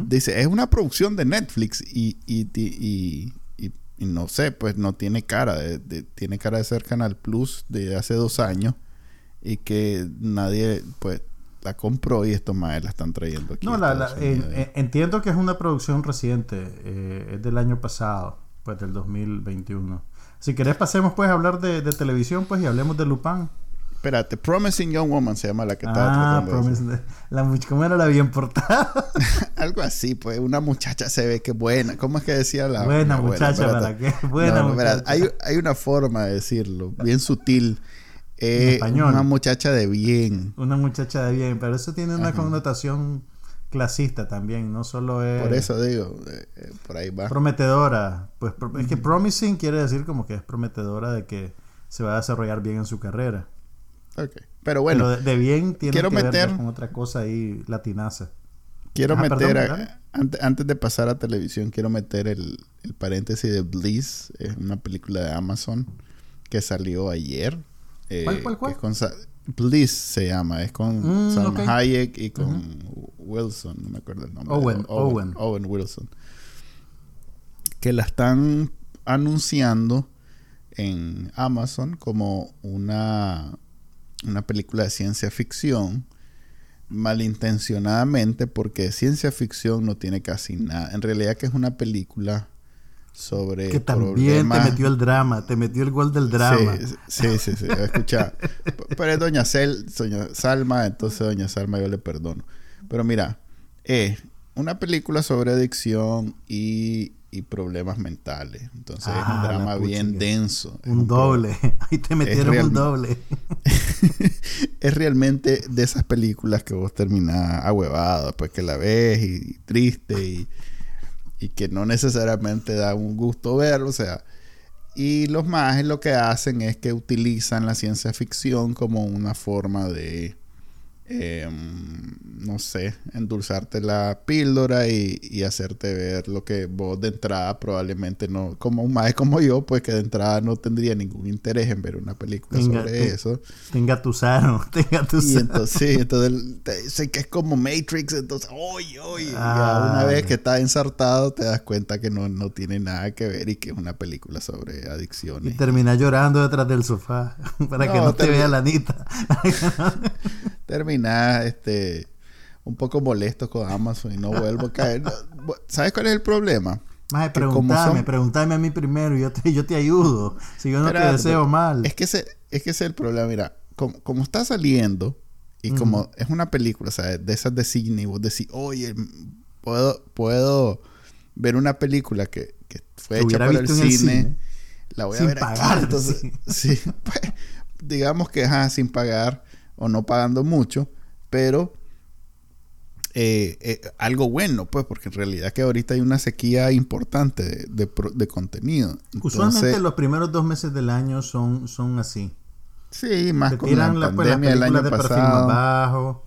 dice, es una producción de Netflix y, y, y, y- y no sé, pues no tiene cara, de, de- tiene cara de ser Canal Plus de hace dos años y que nadie, pues, la compró y estos más la están trayendo aquí. No, la- la- entiendo que es una producción reciente, eh, es del año pasado, pues del 2021. Si querés pasemos pues a hablar de, de televisión pues y hablemos de Lupin. Espérate, Promising Young Woman se llama la que estaba Ah, tratando la much- ¿cómo era la bien portada? (laughs) Algo así, pues, una muchacha se ve que buena. ¿Cómo es que decía la Buena muchacha, Espérate. ¿para qué? (laughs) Buena No, espérate. muchacha. Hay, hay una forma de decirlo, bien sutil. En Eh, español. Una muchacha de bien. Una muchacha de bien, pero eso tiene una Ajá. connotación clasista también, no solo es Por eso digo, eh, eh, por ahí va. prometedora. Pues pro- es que promising quiere decir como que es prometedora de que se va a desarrollar bien en su carrera. Ok. Pero bueno, Pero de, bien tiene quiero que ver meter- con otra cosa ahí latinaza. quiero Ah, meter, perdón, a- perdón. antes, antes de pasar a televisión, quiero meter el, el paréntesis de Bliss, es una película de Amazon que salió ayer. eh, ¿Cuál, cuál, cuál? es con Sa- Bliss se llama, es con Mm, Salma ok. Hayek y con Wilson, no me acuerdo el nombre. Owen, Owen, Owen. Owen Wilson. Que la están anunciando en Amazon como una, una película de ciencia ficción malintencionadamente porque ciencia ficción no tiene casi nada. En realidad que es una película sobre Que también problemas- te metió el drama, te metió el gol del drama. Sí, sí, sí, sí. Escucha, pero es Doña Cel, Doña Salma, entonces Doña Salma yo le perdono. Pero mira, es una película sobre adicción y, y problemas mentales. Entonces es Ah, un la drama bien denso. Un doble. (laughs) Ahí te metieron real- un doble. (laughs) es realmente de esas películas que vos terminás ahuevado después que la ves y, y triste y, y que no necesariamente da un gusto verlo, o sea, y los más lo que hacen es que utilizan la ciencia ficción como una forma de eh, no sé, endulzarte la píldora y, y hacerte ver lo que vos de entrada probablemente no, como un maestro como yo, pues que de entrada no tendría ningún interés en ver una película sobre te- eso. Tenga tu sano, (laughs) tenga tu Y sano. entonces, sí, entonces te dice que es como Matrix, entonces, oye, oye, Ah. una vez que está ensartado te das cuenta que no, no tiene nada que ver y que es una película sobre Y adicciones. termina llorando detrás del sofá (laughs) para que No, te termina- vea la Anita. (laughs) Terminar este, un poco molesto con Amazon y no vuelvo a caer. ¿Sabes cuál es el problema? Más preguntame, son- preguntame a mí primero y yo te, yo te ayudo. Si yo no te deseo mal. Es que ese, es que ese es el problema. Mira, como, como está saliendo y como es una película, sea, de esas de cine, y vos decís, oye, puedo, puedo ver una película que, que fue hecha para el cine, el cine. la voy a Sin ver pagar, aquí. Entonces, (laughs) sí, pues, digamos que ajá, sin pagar o no pagando mucho, pero eh, eh, algo bueno, pues, porque en realidad que ahorita hay una sequía importante de, de contenido. Usualmente los primeros dos meses del año son, son así. Sí, más Te con la tiran la, pues, las pandemia del año de pasado. bajo.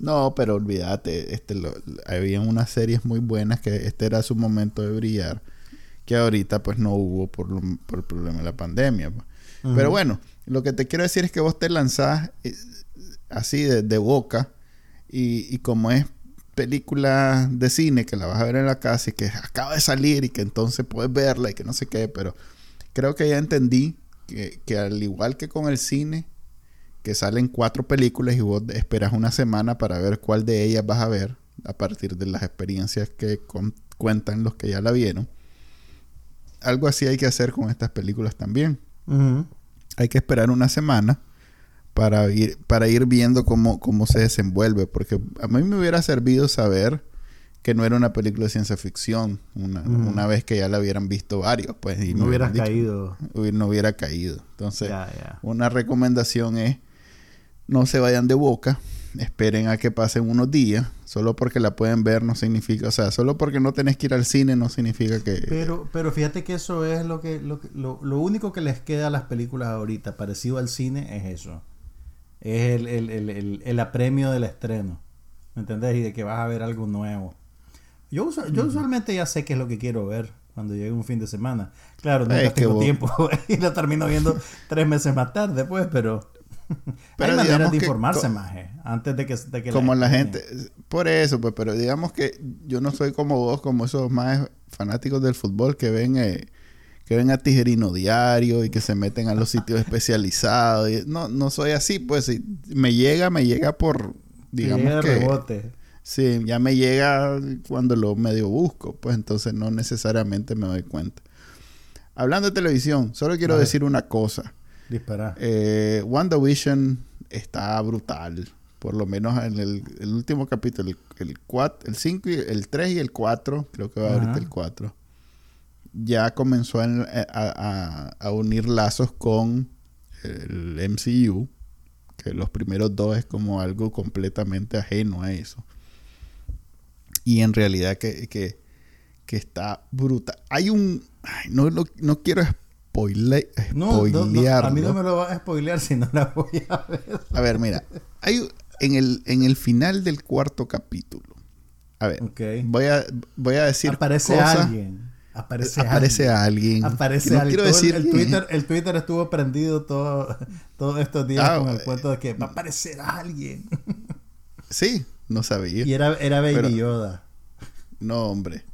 No, pero olvídate, este, lo, había unas series muy buenas que este era su momento de brillar, que ahorita pues no hubo por, lo- por el problema de la pandemia. pues. Pero bueno, lo que te quiero decir es que vos te lanzás eh, así de, de boca y, y como es película de cine que la vas a ver en la casa y que acaba de salir y que entonces puedes verla y que no sé qué, pero creo que ya entendí que, que al igual que con el cine, que salen cuatro películas y vos esperas una semana para ver cuál de ellas vas a ver a partir de las experiencias que cuentan los que ya la vieron. Algo así hay que hacer con estas películas también. Hay que esperar una semana para ir, para ir viendo cómo, cómo se desenvuelve, porque a mí me hubiera servido saber que no era una película de ciencia ficción, una, Ujú. una vez que ya la hubieran visto varios, pues, y No hubieras dicho- caído. no hubiera caído. Entonces, una recomendación es no se vayan de boca, esperen a que pasen unos días, solo porque la pueden ver no significa, o sea, solo porque no tenés que ir al cine no significa que Pero, pero fíjate que eso es lo que, lo, lo, lo único que les queda a las películas ahorita, parecido al cine, es eso. Es el, el, el, el, el apremio del estreno. ¿Me entendés? Y de que vas a ver algo nuevo. Yo, yo usualmente ya sé qué es lo que quiero ver cuando llegue un fin de semana. Claro, nunca Es que tengo tiempo (laughs) y lo termino viendo tres meses más tarde, pues, pero... (laughs) Pero hay maneras de informarse más, eh, antes de que, de que como la estrenen. gente por eso pues pero digamos que yo no soy como vos como esos más fanáticos del fútbol que ven eh, que ven a Tijerino Diario y que se meten a los sitios especializados y- no no soy así pues si me llega me llega por digamos llega que rebote. Sí, ya me llega cuando lo medio busco, pues entonces no necesariamente me doy cuenta. Hablando de televisión, solo quiero decir una cosa. Disparar. Eh, WandaVision está brutal. Por lo menos en el, el último capítulo, el, el, 4, el 5, y el 3 y el 4, creo que va Ajá. ahorita el 4, ya comenzó a, a- a- a unir lazos con el MCU, que los primeros dos es como algo completamente ajeno a eso. Y en realidad que, que, que está brutal. Hay un... ay, no, no, no quiero spoile- No, no, a mí no me lo vas a spoilear si no la voy a ver. A ver, mira, hay en el, en el final del cuarto capítulo A ver, voy, a, voy a decir Aparece cosas- alguien. Aparece, Aparece alguien. alguien. Aparece no alguien. quiero el- decir el, Twitter, el Twitter estuvo prendido todo, todos estos días Ah, con el cuento de que va a aparecer alguien. Sí, no sabía. Y era, era Baby Pero- Yoda. No, hombre.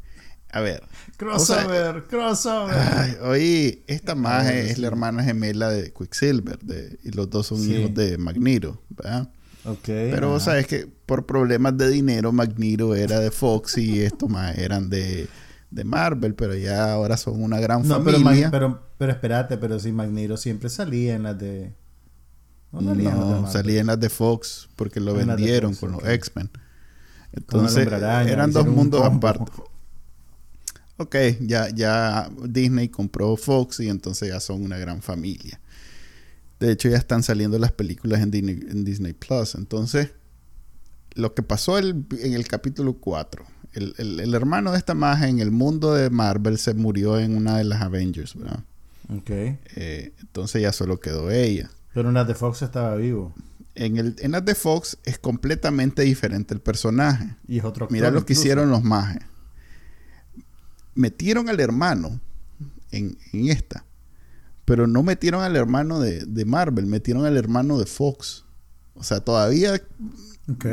A ver. Crossover, crossover. Ay, oye, esta Ah, bueno, es la hermana gemela de Quicksilver de, y los dos son Sí. hijos de Magneto, ¿verdad? ok. Pero vos sabes que por problemas de dinero Magneto era de Fox y estos más eran de, de Marvel, pero ya ahora son una gran No, pero, familia. Mag- pero, pero espérate, pero si Magneto siempre salía en las de. No, salía en las de salía en las de Fox porque lo En vendieron Fox, con los X-Men. Entonces, Araña, eran dos mundos aparte. Ok, ya, ya Disney compró Fox y entonces ya son una gran familia. De hecho, ya están saliendo las películas en Disney, en Disney Plus. Entonces, lo que pasó el- en el capítulo 4, el, el- el hermano de esta magia en el mundo de Marvel se murió en una de las Avengers, ¿verdad? Ok. Eh, entonces ya solo quedó ella. Pero en las de Fox estaba vivo. En, el, en las de Fox es completamente diferente el personaje. Y es otro Mira lo que hicieron los majes. Metieron al hermano en, en esta. Pero no metieron al hermano de, de Marvel, metieron al hermano de Fox. O sea, todavía Ok.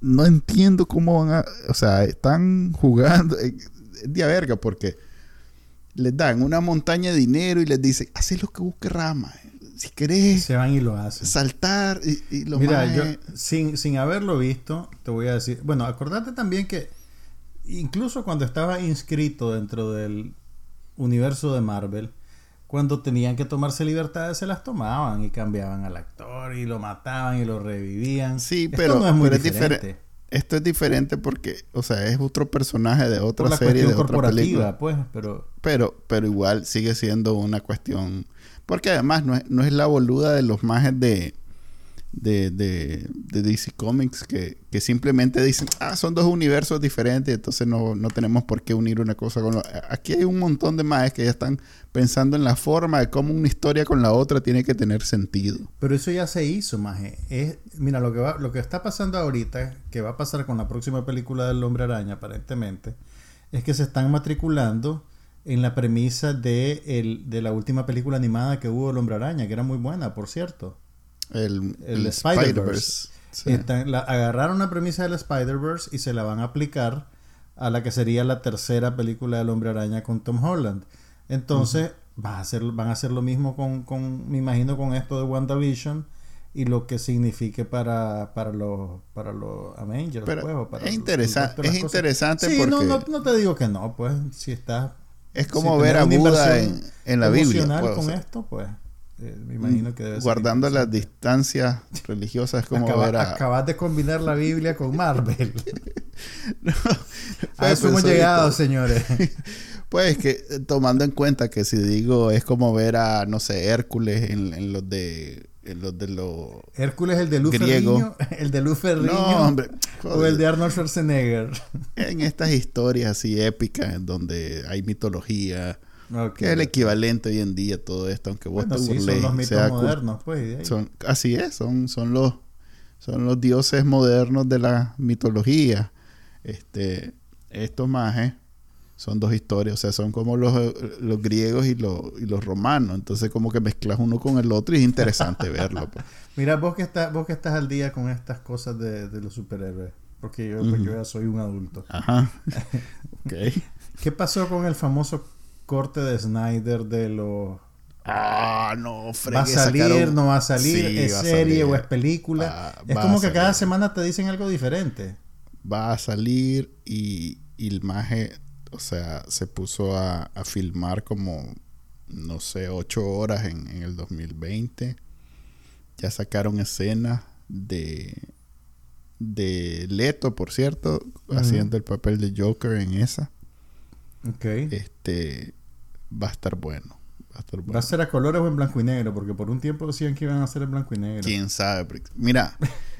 No entiendo cómo van a... O sea, están jugando... eh, Es de a verga porque les dan una montaña de dinero y les dicen, haz lo que busque rama. Si querés Se van y lo hacen. saltar y, y Mira, yo sin, sin haberlo visto, te voy a decir. Bueno, acordate también que incluso cuando estaba inscrito dentro del universo de Marvel, cuando tenían que tomarse libertades, se las tomaban y cambiaban al actor y lo mataban y lo revivían. Sí, Esto pero, no es muy pero es diferente. Esto es diferente porque, o sea, es otro personaje de otra Por la serie, de otra película. pues, pero Pero, pero igual sigue siendo una cuestión. Porque además no es, no es la boluda de los majes de, de, de, de DC Comics que, que simplemente dicen, ah, son dos universos diferentes, entonces no, no tenemos por qué unir una cosa con la Aquí hay un montón de majes que ya están pensando en la forma de cómo una historia con la otra tiene que tener sentido. Pero eso ya se hizo, maje. Es, mira, lo que va, lo que está pasando ahorita, que va a pasar con la próxima película del Hombre Araña, aparentemente, es que se están matriculando en la premisa de, el, de la última película animada que hubo del Hombre Araña, que era muy buena, por cierto. El, El el Spider-Verse. Sí. Agarraron la premisa del Spider-Verse y se la van a aplicar a la que sería la tercera película del Hombre Araña con Tom Holland. Entonces, va a hacer, van a hacer lo mismo con, con, me imagino, con esto de WandaVision y lo que signifique para, para los para los Avengers. Pero pues, para es interesa- es interesante Sí, no, porque- no, no te digo que no, pues, si estás... Es como si ver a una Buda en, la Biblia. emocional o con sea, esto, pues, eh, me imagino que debe ser guardando las distancias religiosas es como Acaba- ver a... Acabas de combinar la Biblia con Marvel. (laughs) (laughs) a Pues, eso hemos pues, llegado, ahorita- señores. (laughs) Pues que eh, tomando en cuenta que si digo es como ver a, no sé, Hércules en, en los de... En los de los... Hércules, el de Luz Griego. Ferriño, el de Luz Ferriño, No, hombre. o el de Arnold Schwarzenegger. En estas historias así épicas en donde hay mitología, Que es el equivalente hoy en día a todo esto, aunque vos Bueno, te sí, burles son los mitos sea modernos, pues. Son, así es, son, son los son los dioses modernos de la mitología. Este, estos majes son dos historias, o sea, son como los, eh, los griegos y los, y los romanos. Entonces, como que mezclas uno con el otro y es interesante (laughs) verlo. pues. Mira, vos que, estás, vos que estás al día con estas cosas de, de los superhéroes, porque yo, pues, yo ya soy un adulto. Ajá. (laughs) ok. ¿Qué pasó con el famoso corte de Snyder de los... Ah, no, ¿Va a fregué, salir, sacaron- no va a salir? Sí, ¿Es serie salir. o es película? Es como que cada semana te dicen algo diferente. va a salir y, y el maje, o sea, se puso a, a filmar como, no sé, ocho horas en, en el 2020. Ya sacaron escenas de, de Leto, por cierto, haciendo el papel de Joker en esa. Ok. Este, va a estar bueno. Va a estar bueno. ¿Va a ser a colores o en blanco y negro? Porque por un tiempo decían que iban a ser en blanco y negro. Quién sabe. Mira,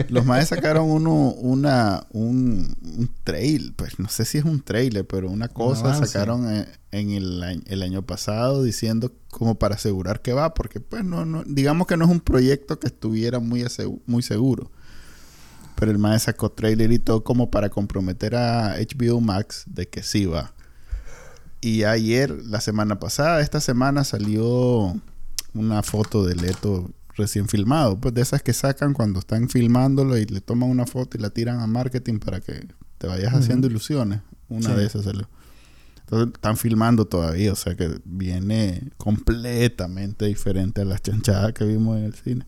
los maes sacaron uno, una, un, un trail, pues no sé si es un trailer, pero una cosa sacaron en, en el, año- el año pasado diciendo como para asegurar que va, porque pues no, no, digamos que no es un proyecto que estuviera muy, asegu- muy seguro. Pero el mae sacó trailer y todo como para comprometer a HBO Max de que sí va. Y ayer, la semana pasada, esta semana salió una foto de Leto recién filmado. Pues de esas que sacan cuando están filmándolo y le toman una foto y la tiran a marketing para que te vayas haciendo ilusiones. Una Sí. de esas salió. Entonces están filmando todavía, o sea que viene completamente diferente a las chanchadas que vimos en el cine.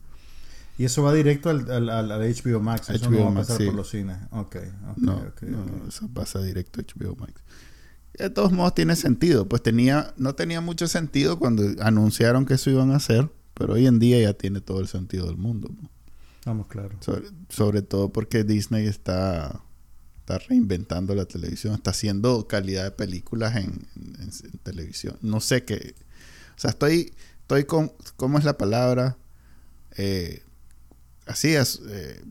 Y eso va directo al, al, al- al HBO Max. Eso no HBO va a Max, pasar sí. por los cines. Ok, ok, No, no, eso pasa directo a HBO Max. De todos modos tiene sentido, pues tenía, no tenía mucho sentido cuando anunciaron que eso iban a hacer, pero hoy en día ya tiene todo el sentido del mundo. ¿no? Vamos, claro. Sobre, sobre todo porque Disney está, está reinventando la televisión, está haciendo calidad de películas en, en- en televisión. No sé qué. O sea, estoy, estoy con, ¿cómo es la palabra? Eh, así, as- eh,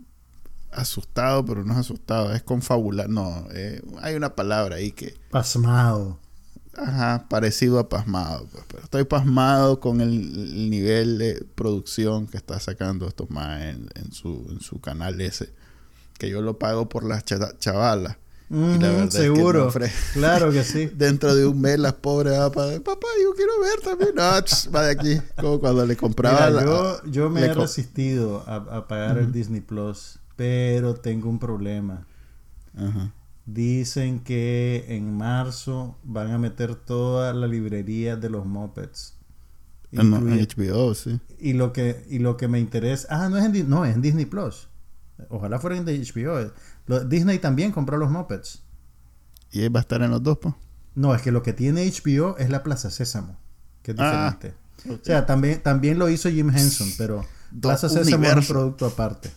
asustado, pero no es asustado, es confabular. No, eh, hay una palabra ahí que, Pasmado. Ajá, parecido a pasmado. pues, pero estoy pasmado con el, el nivel de producción que está sacando estos más en, en su, en su canal ese. Que yo lo pago por las cha- chavalas. Y la verdad es que seguro. no Claro que sí. (laughs) Dentro de un mes las pobres van a pagar, papá, yo quiero ver también. No, va de aquí. Como cuando le compraba Mira, la- yo, yo me he resistido a, a pagar el Disney Plus, pero tengo un problema. Ajá. Dicen que en marzo van a meter toda la librería de los Muppets. En, en HBO, sí. y lo que y lo que me interesa, ah, no es en no, es en Disney Plus. Ojalá fuera en HBO. Lo- Disney también compró los Muppets. Y va a estar en los dos, pues. No, es que lo que tiene HBO es la Plaza Sésamo, que es Ah, diferente. O sea, también, también lo hizo Jim Henson, pero Plaza Sésamo es un producto aparte.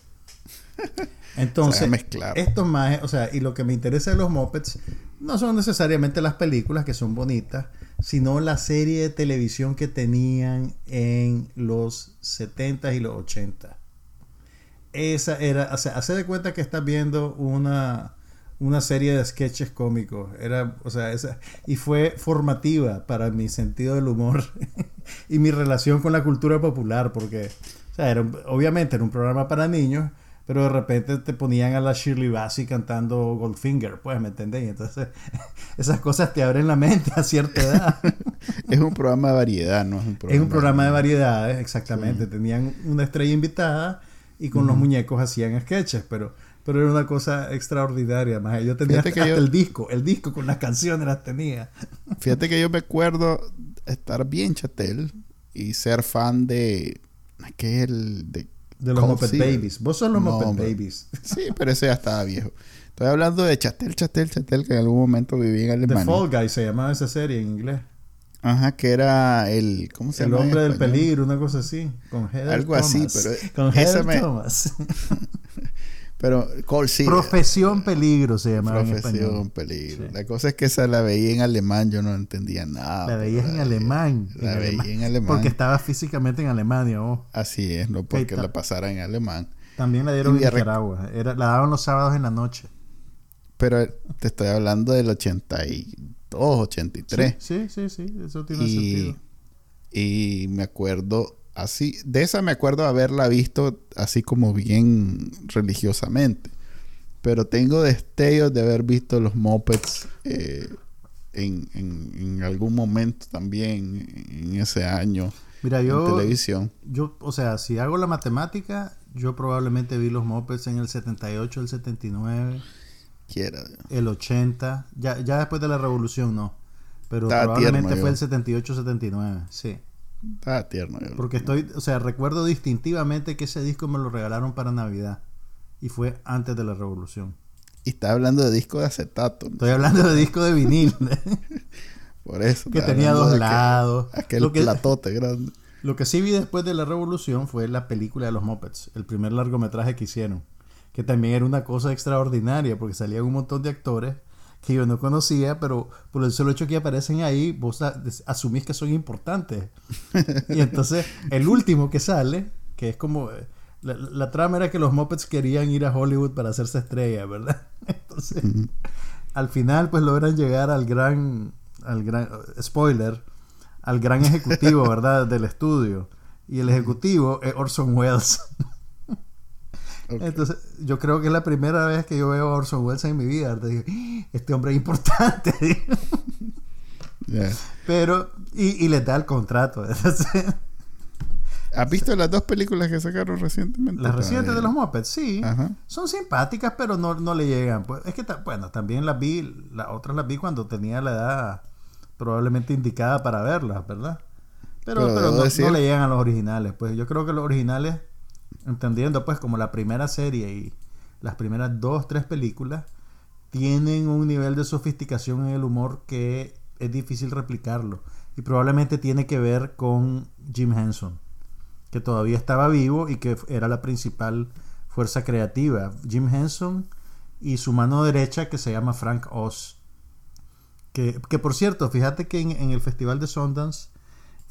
(laughs) Entonces, estos más, o sea, y lo que me interesa de los Muppets no son necesariamente las películas que son bonitas, sino la serie de televisión que tenían en los 70 y los 80. Esa era, o sea, hace de cuenta que estás viendo una, una serie de sketches cómicos. Era, o sea, esa, y fue formativa para mi sentido del humor (laughs) y mi relación con la cultura popular, porque, o sea, era obviamente era un programa para niños, pero de repente te ponían a la Shirley Bassey cantando Goldfinger, pues, ¿me entendés? Y entonces, (laughs) esas cosas te abren la mente a cierta edad. (laughs) Es un programa de variedad, no es un programa. Es un programa de variedades, exactamente. Tenían una estrella invitada y con los muñecos hacían sketches, pero, pero era una cosa extraordinaria. Más yo tenía hasta, que yo- el disco, el disco con las canciones las tenía. (laughs) Fíjate que yo me acuerdo estar bien chatel y ser fan de aquel de De los Muppet. Babies. Vos sos los No, Muppet hombre. Babies. (laughs) Sí, pero ese ya estaba viejo. Estoy hablando de Chatel, Chatel, Chatel, que en algún momento vivía en The Alemania. Fall Guy se llamaba esa serie en inglés. Ajá, que era el. ¿Cómo se El llama? en hombre del peligro, una cosa así. Con Heather Algo así, pero Con Heather me- Thomas. (laughs) Pero Cold Silver. Profesión Peligro se llamaba en Profesión español. peligro. Sí. La cosa es que esa la veía en alemán, yo no entendía nada. La veías en la- alemán. La en veía alemán. en alemán. Porque estaba físicamente en Alemania. oh. Así es, no porque la pasara en alemán. También la dieron en Nicaragua. Era, la daban los sábados en la noche. Pero te estoy hablando del 82, 83. Sí, sí, sí, sí, eso tiene y, sentido. y me acuerdo así, de esa me acuerdo haberla visto así como bien religiosamente. Pero tengo destellos de haber visto los Muppets eh, en, en- en algún momento también en ese año Mira, en yo, televisión. yo, o sea, si hago la matemática, yo probablemente vi los Muppets en el 78, el 79, Quiera. el 80, ya, ya después de la revolución no, pero probablemente tierno fue yo. el 78, 79, sí. Estaba tierno. Porque estoy, o sea, recuerdo distintivamente que ese disco me lo regalaron para Navidad y fue antes de la revolución. Y estaba hablando de disco de acetato. ¿no? Estoy hablando de disco de vinil (laughs) Por eso. que tenía dos de aquel- lados. Aquel Lo que- platote grande. Lo que sí vi después de la revolución fue la película de los Muppets, el primer largometraje que hicieron, que también era una cosa extraordinaria porque salían un montón de actores que yo no conocía, pero por el solo hecho que aparecen ahí, vos asumís que son importantes. (laughs) Y entonces el último que sale, que es como... eh, La, la trama era que los Muppets querían ir a Hollywood para hacerse estrella, ¿verdad? (laughs) Entonces, al final pues logran llegar al gran, al gran, spoiler, al gran ejecutivo, (laughs) ¿verdad? Del estudio. Y el ejecutivo es Orson Welles. Entonces, yo creo que es la primera vez que yo veo a Orson Welles en mi vida. Te digo, "Ah, este hombre es importante. (laughs) Pero, y, y le da el contrato. (laughs) Entonces, ¿Has visto las dos películas que sacaron recientemente? las La recientes de los Muppets, sí. Ajá. Son simpáticas, pero no, no le llegan. Pues, es que, bueno, también las vi, las otras las vi cuando tenía la edad probablemente indicada para verlas, ¿verdad? Pero, Pero no, decir- no le llegan a los originales. Pues yo creo que los originales, entendiendo pues como la primera serie y las primeras dos, tres películas, tienen un nivel de sofisticación en el humor que es difícil replicarlo. Y probablemente tiene que ver con Jim Henson, que todavía estaba vivo y que era la principal fuerza creativa. Jim Henson y su mano derecha que se llama Frank Oz. Que, que por cierto, fíjate que en, en el Festival de Sundance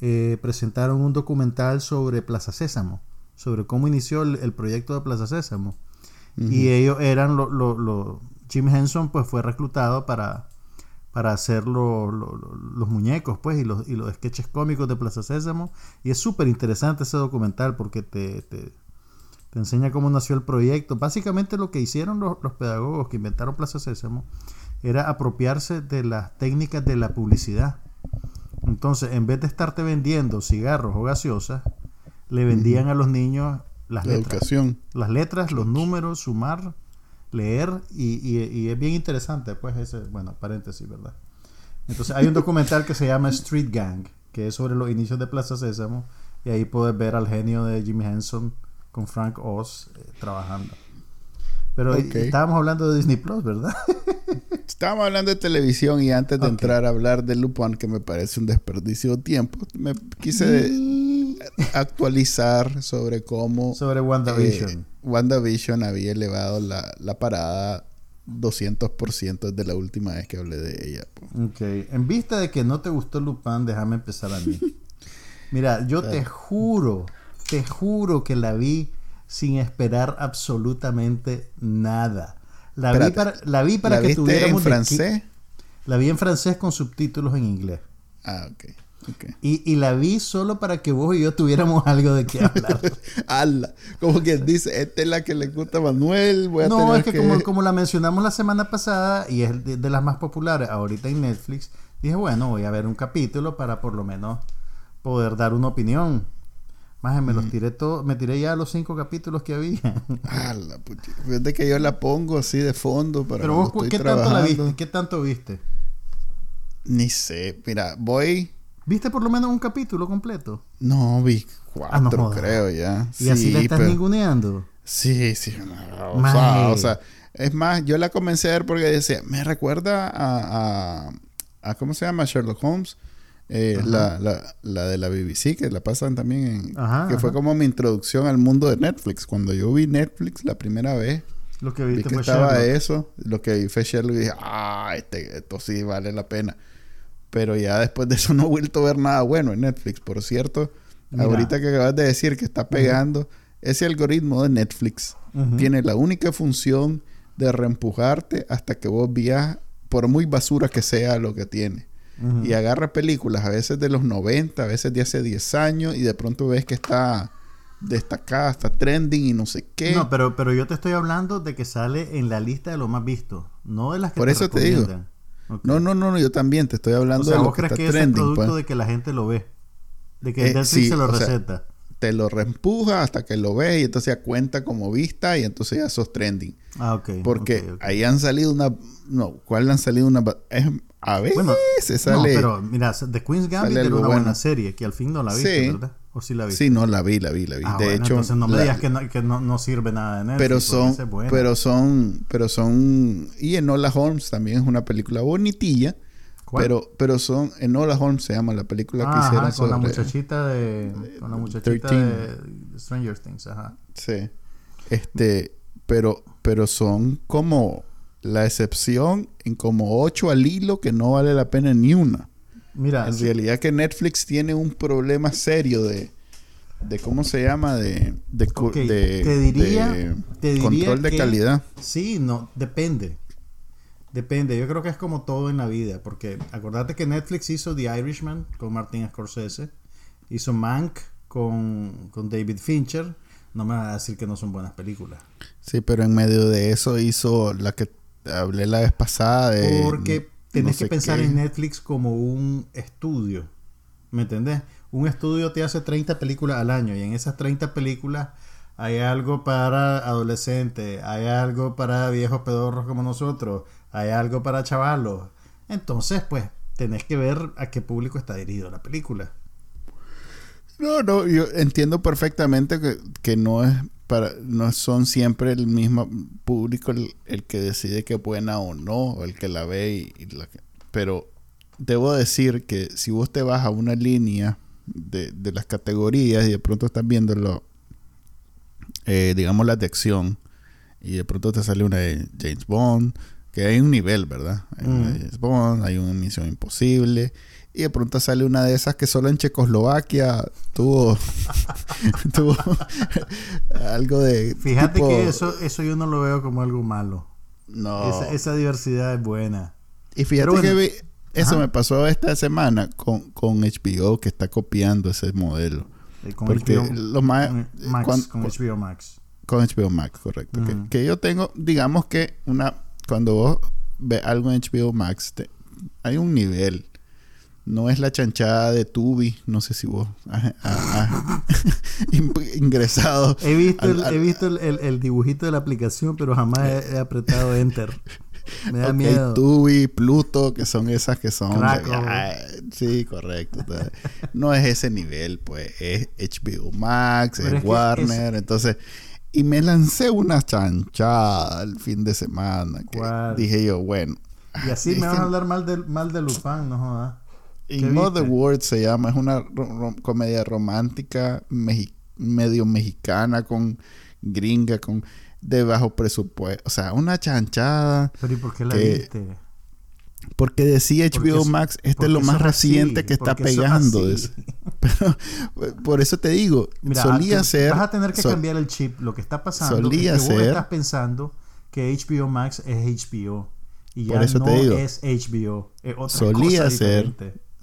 eh, presentaron un documental sobre Plaza Sésamo, sobre cómo inició el, el proyecto de Plaza Sésamo. Y ellos eran lo, lo- lo- Jim Henson pues fue reclutado para, para hacer lo- lo- lo- los muñecos pues y los, y los sketches cómicos de Plaza Sésamo. Y es súper interesante ese documental porque te, te, te enseña cómo nació el proyecto. Básicamente lo que hicieron los, los pedagogos que inventaron Plaza Sésamo era apropiarse de las técnicas de la publicidad. Entonces, en vez de estarte vendiendo cigarros o gaseosas, le vendían a los niños las La letras. educación. Las letras, los números, sumar, leer y, y- y es bien interesante, pues ese, bueno, paréntesis, ¿verdad? Entonces hay un documental que se llama Street Gang, que es sobre los inicios de Plaza Sésamo y ahí puedes ver al genio de Jimmy Henson con Frank Oz eh, trabajando. Pero estábamos hablando de Disney Plus, ¿verdad? (laughs) Estábamos hablando de televisión y antes de entrar a hablar de Lupin, que me parece un desperdicio de tiempo, me quise actualizar sobre cómo sobre WandaVision. eh, WandaVision había elevado la, la parada 200% desde la última vez que hablé de ella. po. Ok, en vista de que no te gustó Lupin, déjame empezar a mí. Mira, yo te juro, te juro que la vi sin esperar absolutamente nada. La vi para, la vi para ¿La que viste tuviéramos en francés? La vi en francés con subtítulos en inglés. Ah, ok. Y, y la vi solo para que vos y yo tuviéramos (laughs) algo de qué hablar. (laughs) Ala, como quien dice, esta es la que le gusta a Manuel. Voy a No, tener es que, Como, como la mencionamos la semana pasada y es de, de las más populares ahorita en Netflix, dije, bueno, voy a ver un capítulo para por lo menos poder dar una opinión. Más me los tiré todo, me tiré ya los cinco capítulos que había. (laughs) Ala, puchi. Fíjate que yo la pongo así de fondo para Pero vos, ¿qué tanto la viste? ¿Qué tanto viste? Ni sé. Mira, voy... ¿Viste por lo menos un capítulo completo? No, vi Ah, no cuatro, creo ya. Y así la estás pero- ninguneando. Sí, sí. no, o, sea, o sea, es más, yo la comencé a ver porque decía, me recuerda a, a, a- ¿cómo se llama? Sherlock Holmes. Eh, la, la, la de la BBC, que la pasan también en... Ajá, que fue ajá. como mi introducción al mundo de Netflix. Cuando yo vi Netflix la primera vez, Lo que vi que fue estaba Sherlock. eso. Lo que vi fue Sherlock y dije, ah, este, esto sí vale la pena. Pero ya después de eso no he vuelto a ver nada bueno en Netflix. Por cierto, Mira. ahorita que acabas de decir que está pegando, ese algoritmo de Netflix tiene la única función de reempujarte hasta que vos veas, por muy basura que sea lo que tiene. Y agarra películas, a veces de los 90, a veces de hace 10 años, y de pronto ves que está destacada, está trending y no sé qué. No, pero, pero yo te estoy hablando de que sale en la lista de lo más visto, no de las que Por te eso te digo. No, no, no, no, yo también te estoy hablando O sea, de lo ¿vos que crees está que es trending. producto pues. de que la gente lo ve? De que Eh, Netflix sí, se lo sea, receta. Te lo reempuja hasta que lo ves y entonces ya cuenta como vista y entonces ya sos trending. ah, ok. Porque ahí han salido una... No, ¿cuál han salido una... es- a veces Bueno, sale... No, pero mira, The Queen's Gambit era una bueno. buena serie que al fin no la viste, Sí. ¿verdad? ¿O sí la viste? Sí, no, la vi, la vi, la vi. Ah, de bueno, hecho... entonces no me la- digas que, no, que no, no sirve nada de Netflix. pero porque son... buena. Pero son... Pero son... Y Enola Holmes también es una película bonitilla. ¿Cuál? Pero, pero son... Enola Holmes se llama la película que Ah, hicieron ajá, con la muchachita de... Con la muchachita 13. de Stranger Things, ajá. Sí. Este, pero, pero son como la excepción en como ocho al hilo que no vale la pena ni una. Mira, En realidad que Netflix tiene un problema serio de, de ¿cómo se llama? De, de, de- te diría- de te diría control de que- calidad. Sí, no, depende. Depende, yo creo que es como todo en la vida, porque acordate que Netflix hizo The Irishman con Martin Scorsese, hizo Mank con, con David Fincher, no me va a decir que no son buenas películas. Sí, pero en medio de eso hizo la que hablé la vez pasada de... Porque tenés que pensar en Netflix como un estudio. ¿Me entendés? Un estudio te hace 30 películas al año y en esas 30 películas hay algo para adolescentes, hay algo para viejos pedorros como nosotros, hay algo para chavalos. Entonces, pues, tenés que ver a qué público está dirigido la película. No, no, yo entiendo perfectamente que, no es para, no son siempre el mismo público el, que decide que es buena o no, o el que la ve y, la pero debo decir que si vos te vas a una línea de, de las categorías y de pronto estás viéndolo, eh, digamos las de acción, y de pronto te sale una de James Bond, que hay un nivel, ¿verdad? Hay una de James Bond, hay una misión imposible, y de pronto sale una de esas que solo en Checoslovaquia tuvo, (laughs) tuvo algo de... Fíjate que eso, eso yo no lo veo como algo malo. No. Esa, diversidad es buena. Y fíjate que eso me pasó esta semana con, con HBO que está copiando ese modelo. Eh, con Porque HBO, más, Max, con HBO Max. Con HBO Max, correcto. que, que, yo tengo, digamos que una cuando vos ves algo en HBO Max, hay un nivel no es la chanchada de Tubi. No sé si vos has, (laughs) ingresado. He visto, el, he visto el, dibujito de la aplicación, pero jamás he, apretado Enter. Me da miedo. Tubi, Pluto, que son esas que son. sí, correcto. no es ese nivel, pues. Es HBO Max, es, Warner. Entonces. Y me lancé una chanchada el fin de semana. Que dije yo, bueno. Y así me van a hablar mal de, mal de Lupin, no jodas. In Other Words se llama, es una comedia romántica medio mexicana con gringa, con de bajo presupuesto, o sea, una chanchada. Pero ¿y por qué la viste? Porque decía HBO Max, este es lo más reciente que está pegando. (laughs) Pero por eso te digo, solía ser. Vas a tener que cambiar el chip. Lo que está pasando solía es que ser, vos estás pensando que HBO Max es HBO. Y ya no es HBO. solía ser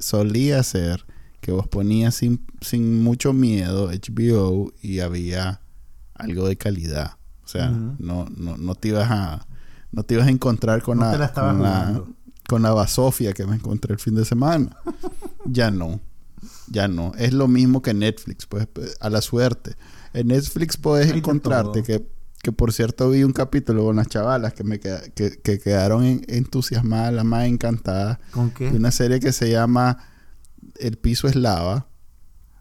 solía ser que vos ponías sin, sin mucho miedo HBO y había algo de calidad. O sea, no, no, no, te ibas a no te ibas a encontrar con, la, con, la, basofia que me encontré el fin de semana. (laughs) ya no. Ya no. Es lo mismo que Netflix, pues a la suerte. En Netflix puedes encontrarte que, que por cierto vi un capítulo con las chavalas que me que, que quedaron entusiasmadas, la más encantada. ¿Con qué? De una serie que se llama El piso es lava.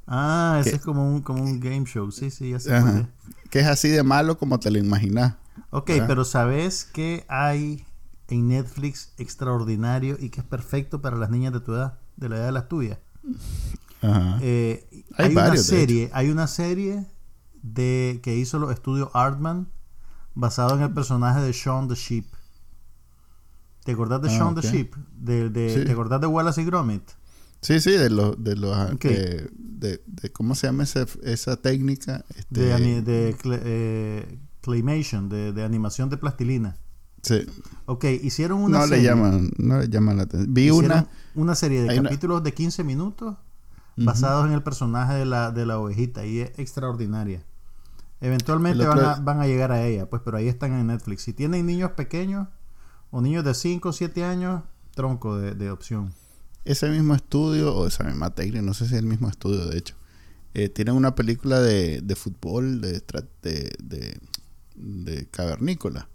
Ah, ese es como un, como un game show. Sí, sí, ya sé. Que es así de malo como te lo imaginas. Ok, pero ¿sabes que hay en Netflix extraordinario y que es perfecto para las niñas de tu edad, de la edad de las tuyas? Ajá. Eh, hay, una serie, hay una serie de que hizo los estudios Artman basado en el personaje de Sean the Sheep. ¿Te acordás de ah, Sean the Sheep? De, ¿Te acordás de Wallace y Gromit? Sí, sí, de los de los de, de, cómo se llama esa, esa técnica este, de, eh, claymation, de, animación de plastilina. Sí. Ok, hicieron una no Le llaman, no le llaman la atención. Vi una... Una serie de capítulos de 15 minutos basados en el personaje de la, de la ovejita y es extraordinaria. Eventualmente van a, van a llegar a ella, pues, pero ahí están en Netflix. Si tienen niños pequeños o niños de 5 o 7 años, tronco de, de opción ese mismo estudio, o esa misma técnica, no sé si es el mismo estudio, de hecho, eh, tienen una película de, de fútbol, de, de, de, cavernícola.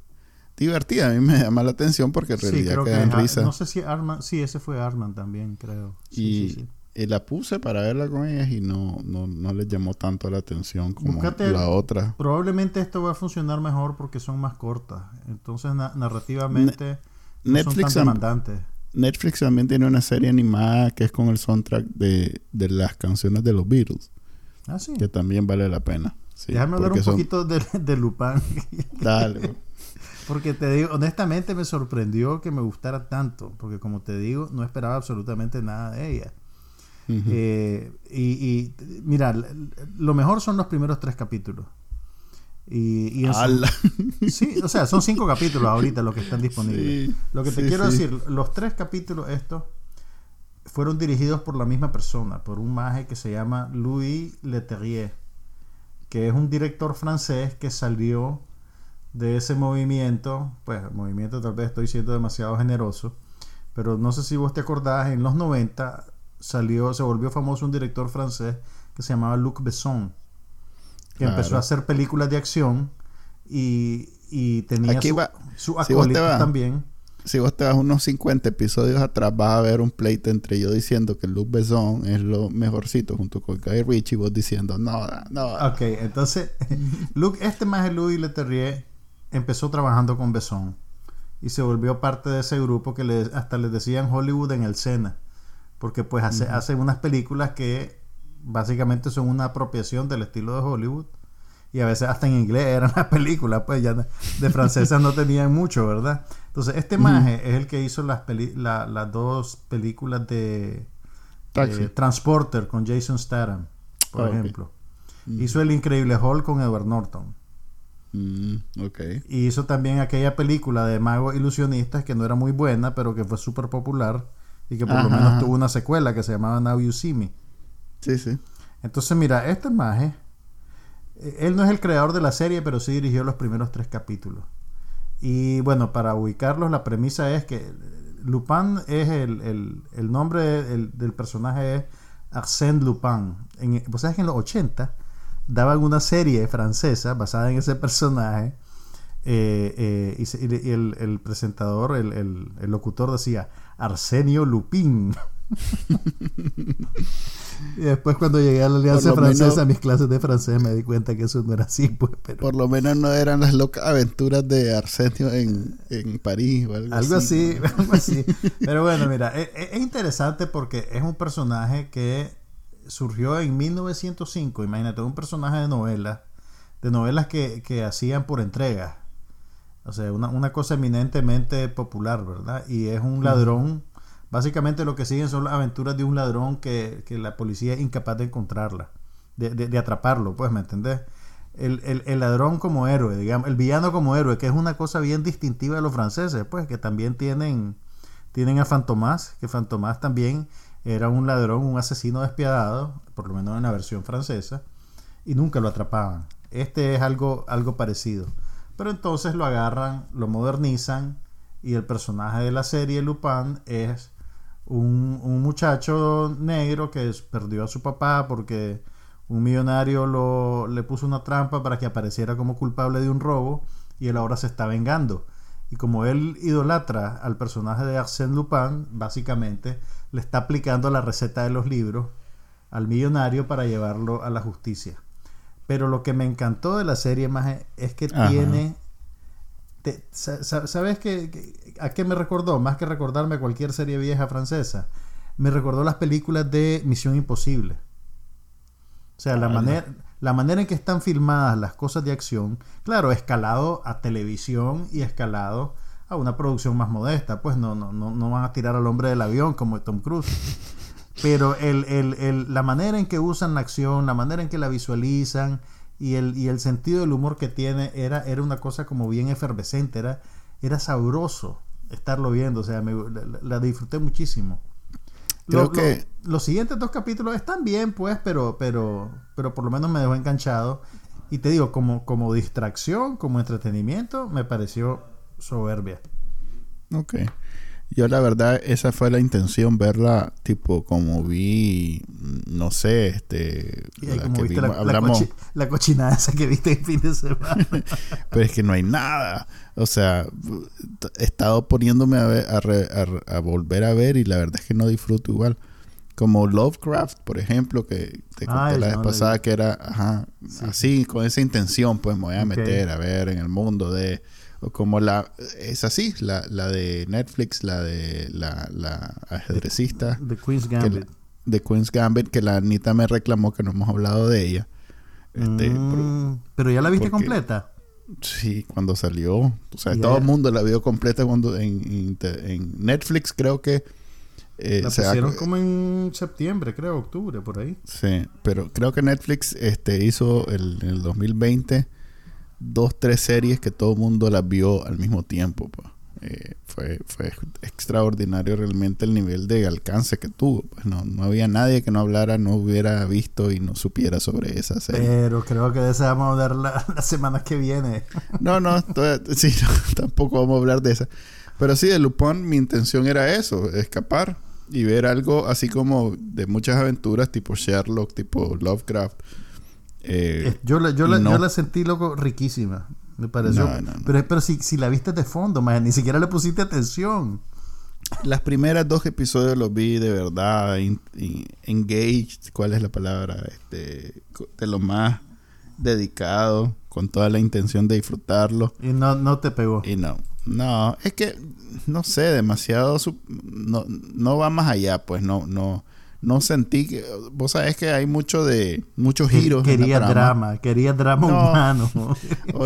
Divertida, a mí me llama la atención porque en realidad queda en risa. No sé si Arman, sí, ese fue Arman también, creo. y, la puse para verla con ellas y no, no, no les llamó tanto la atención como la otra. Probablemente esto va a funcionar mejor porque son más cortas. Entonces, narrativamente, no son tan demandantes. Netflix también tiene una serie animada que es con el soundtrack de, las canciones de los Beatles. Ah, sí. Que también vale la pena. Déjame hablar un poquito de, de Lupin. Dale. (laughs) porque te digo, honestamente me sorprendió que me gustara tanto. Porque como te digo, no esperaba absolutamente nada de ella. Eh, y, y mira, lo mejor son los primeros tres capítulos. Y, y (laughs) sí, o sea, son cinco capítulos ahorita los que están disponibles. lo que te quiero decir, los tres capítulos estos fueron dirigidos por la misma persona, por un maje que se llama Louis Leterrier. que es un director francés que salió de ese movimiento, pues movimiento tal vez estoy siendo demasiado generoso, pero no sé si vos te acordás, en los 90 salió, se volvió famoso un director francés que se llamaba Luc Besson, que empezó a hacer películas de acción y, y tenía Aquí su, va- su si vos te acólito vas- también. Si vos te vas unos 50 episodios atrás, vas a ver un pleito entre yo diciendo que Luc Besson es lo mejorcito junto con Guy Ritchie y vos diciendo, no, no. Ok, entonces, (laughs) Luke, este más Louis Leterrier empezó trabajando con Besson y se volvió parte de ese grupo que le, hasta les decían Hollywood en el Sena, porque pues hace, hace unas películas que básicamente son una apropiación del estilo de Hollywood y a veces hasta en inglés eran las películas, pues ya de, francesas no tenían mucho, ¿verdad? Entonces, este maje es el que hizo las, peli- la- las dos películas de, Transporter con Jason Statham, por Ah, ejemplo. Hizo El Increíble Hulk con Edward Norton. Mm, ok. Y hizo también aquella película de magos ilusionistas que no era muy buena, pero que fue súper popular y que por lo menos ajá. tuvo una secuela que se llamaba Now You See Me. Sí, sí. Entonces, mira, este maje, eh, él no es el creador de la serie, pero sí dirigió los primeros tres capítulos. Y bueno, para ubicarlos, la premisa es que Lupin es el, el- el nombre del, del personaje es Arsène Lupin. En, Vos sabés que en los 80 daban una serie francesa basada en ese personaje. eh, eh, y, se- y el, el presentador, el, el- el locutor decía Arsenio Lupin. (laughs) y después cuando llegué a la Alianza Francesa, menos- mis clases de francés me di cuenta que eso no era así, pues, pero Por lo menos no eran las locas aventuras de Arsenio en, en París o algo, algo así, (laughs) algo así. (laughs) Pero bueno, mira, es, es interesante porque es un personaje que surgió en 1905, imagínate, un personaje de novelas, de novelas que, que hacían por entregas. O sea, una, una cosa eminentemente popular, ¿verdad? Y es un ladrón. Básicamente lo que siguen son las aventuras de un ladrón que, que la policía es incapaz de encontrarla, de, de- de atraparlo, pues, ¿me entendés? El, el- el ladrón como héroe, digamos, el villano como héroe, que es una cosa bien distintiva de los franceses, pues, que también tienen, tienen a Fantomás, que Fantomás también era un ladrón, un asesino despiadado, por lo menos en la versión francesa, y nunca lo atrapaban. Este es algo, algo parecido. Pero entonces lo agarran, lo modernizan, y el personaje de la serie, Lupin, es un, un muchacho negro que perdió a su papá porque un millonario lo, le puso una trampa para que apareciera como culpable de un robo y él ahora se está vengando. Y como él idolatra al personaje de Arsène Lupin, básicamente le está aplicando la receta de los libros al millonario para llevarlo a la justicia. Pero lo que me encantó de la serie más es que Ajá. tiene te- ¿Sabes qué, qué- a qué me recordó? Más que recordarme cualquier serie vieja francesa, me recordó las películas de Misión Imposible. O sea, la, Ah, manera, la manera en que están filmadas las cosas de acción, claro, escalado a televisión y escalado a una producción más modesta. Pues no, no, no, no van a tirar al hombre del avión como Tom Cruise. (laughs) Pero el, el- el- la manera en que usan la acción, la manera en que la visualizan y el, y el sentido del humor que tiene era, era una cosa como bien efervescente, era, era sabroso estarlo viendo, o sea, me- la, disfruté muchísimo. Creo Lo- lo- que- los siguientes dos capítulos están bien, pues, pero, pero, pero por lo menos me dejó enganchado. Y te digo, como, como distracción, como entretenimiento, me pareció soberbia. Ok. Yo la verdad, esa fue la intención, verla tipo como vi, no sé, este... La como que viste vimos- la hablamos, cochi- la cochinada esa que viste el fin de semana. (laughs) pero es que no hay nada. O sea, he estado poniéndome a, ver- a, re- a volver a ver y la verdad es que no disfruto igual. Como Lovecraft, por ejemplo, que te conté Ay, la vez no, pasada que era, ajá, así, con esa intención, pues me voy a meter a ver en el mundo de... O como la... Es así, la, la de Netflix, la de la, la ajedrecista The Queen's que Gambit. la- de Queen's Gambit, que la Anita me reclamó que no hemos hablado de ella. Este, por- Mm, pero ya la viste porque- completa. Sí, cuando salió. O sea, todo el mundo la vio completa cuando en, en Netflix creo que... eh, La pusieron como en septiembre, creo, octubre, por ahí. Sí, pero creo que Netflix este, hizo el, en el 2020 dos, tres series que todo el mundo las vio al mismo tiempo. Eh, fue, fue extraordinario realmente el nivel de alcance que tuvo. Pues no, no había nadie que no hablara, no hubiera visto y no supiera sobre esa serie. Pero creo que de esa vamos a hablar la, (laughs) las semanas que viene. (laughs) No, no, sí, (laughs) tampoco vamos a hablar de esa. Pero sí, de Lupin mi intención era eso, escapar y ver algo así como de muchas aventuras tipo Sherlock, tipo Lovecraft. Eh, yo, la, yo, la, yo la sentí loco riquísima. Me pareció. Pero, pero si, si la viste de fondo, man, ni siquiera le pusiste atención. Las primeras dos episodios los vi de verdad engaged, ¿cuál es la palabra? Este, de lo más dedicado, con toda la intención de disfrutarlo. Y no, no te pegó. Y no. No, es que no sé, demasiado no, no va más allá, pues no no no sentí que vos sabés que hay mucho de muchos giros quería drama quería drama humano. (laughs)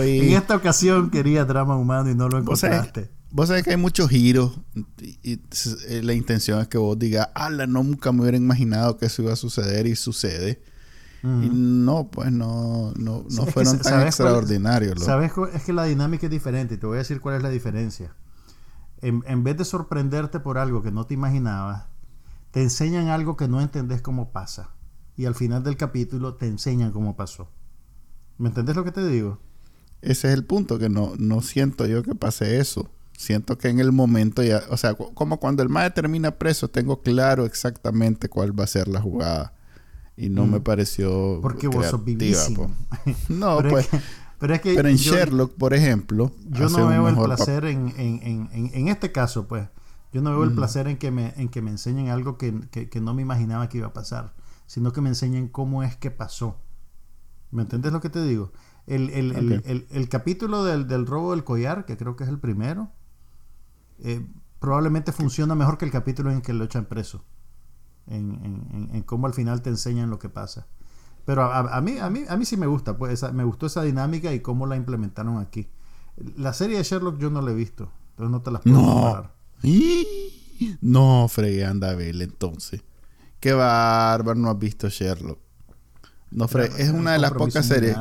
En esta ocasión quería drama humano y no lo encontraste. vos sabés, que hay muchos giros y, eh, la intención es que vos digas ala no nunca me hubiera imaginado que eso iba a suceder y sucede y no pues no no, no fueron tan extraordinarios sabes es que la dinámica es diferente y te voy a decir cuál es la diferencia. En, en vez de sorprenderte por algo que no te imaginabas te enseñan algo que no entendés cómo pasa. Y al final del capítulo te enseñan cómo pasó. ¿Me entendés lo que te digo? Ese es el punto, que no, no siento yo que pase eso. Siento que en el momento ya, o sea, como cuando el MAE termina preso, tengo claro exactamente cuál va a ser la jugada. Y no me mm. pareció. Porque vos sos vivísimo. (laughs) No, pues. pero, es que pero en Sherlock, por ejemplo. Yo no veo el placer en, en, en, en, este caso, pues. Yo no veo el placer en que me, en que me enseñen algo que, no me imaginaba que iba a pasar, sino que me enseñen cómo es que pasó. ¿Me entiendes lo que te digo? El, capítulo del, robo del collar, que creo que es el primero, eh, probablemente funciona mejor que el capítulo en que lo echan preso. En, cómo al final te enseñan lo que pasa. Pero a, mí, a, mí, a mí sí me gusta, pues me gustó esa dinámica y cómo la implementaron aquí. La serie de Sherlock yo no la he visto, entonces no te las puedo comparar. No, fregué, anda a entonces. Qué bárbaro, no has visto Sherlock. No, fregué, es una de las pocas series.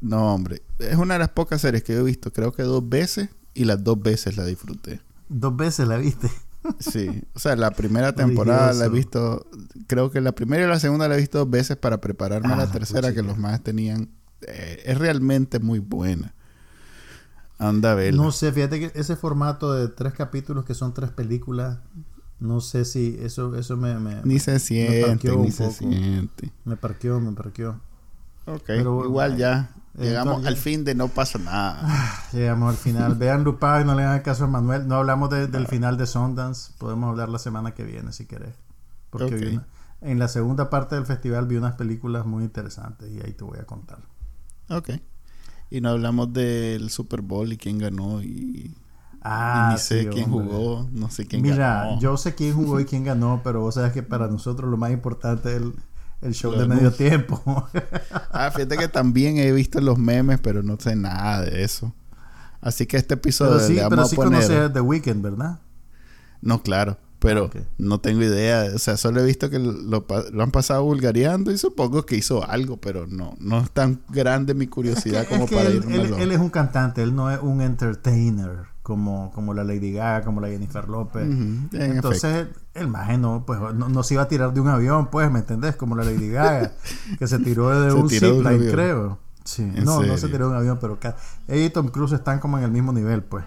No, hombre, es una de las pocas series que he visto, creo que dos veces, y las dos veces la disfruté. ¿Dos veces la viste? sí, o sea, la primera (laughs) temporada la he visto, creo que la primera y la segunda la he visto dos veces para prepararme a la ah, tercera, que los más tenían. Eh, es realmente muy buena. Anda a No sé, fíjate que ese formato de tres capítulos que son tres películas, no sé si eso, eso me, me Ni se siente, ni se siente. Me parqueó, me parqueó. Ok, Pero, igual ya. Llegamos al fin de no pasa nada. Llegamos al final. Vean Lupin y no le hagan caso a Manuel. No hablamos del final de Sundance. Podemos hablar la semana que viene si querés. Porque en la segunda parte del festival vi unas películas muy interesantes y ahí te voy a contar. Ok. Y no hablamos del Super Bowl y quién ganó y, ah, ni sé quién jugó, no sé quién Mira, ganó. yo sé quién jugó y quién ganó, pero vos sabes que para nosotros lo más importante es el, show de medio tiempo. (laughs) ah, fíjate que también he visto los memes, pero no sé nada de eso. Así que este episodio pero sí, pero sí conoces The Weeknd, ¿verdad? No, claro pero no tengo idea. O sea, solo he visto que lo, han pasado vulgareando y supongo que hizo algo, pero no, no es tan grande mi curiosidad como para él, él, es un cantante, él no es un entertainer como, como la Lady Gaga, como la Jennifer López. Entonces, el maje no, pues, no, se iba a tirar de un avión, pues, ¿me entendés? Como la Lady Gaga, (laughs) que se tiró de un zipline, creo. Sí, no, no se tiró de un avión, pero ella y Tom Cruise están como en el mismo nivel, pues.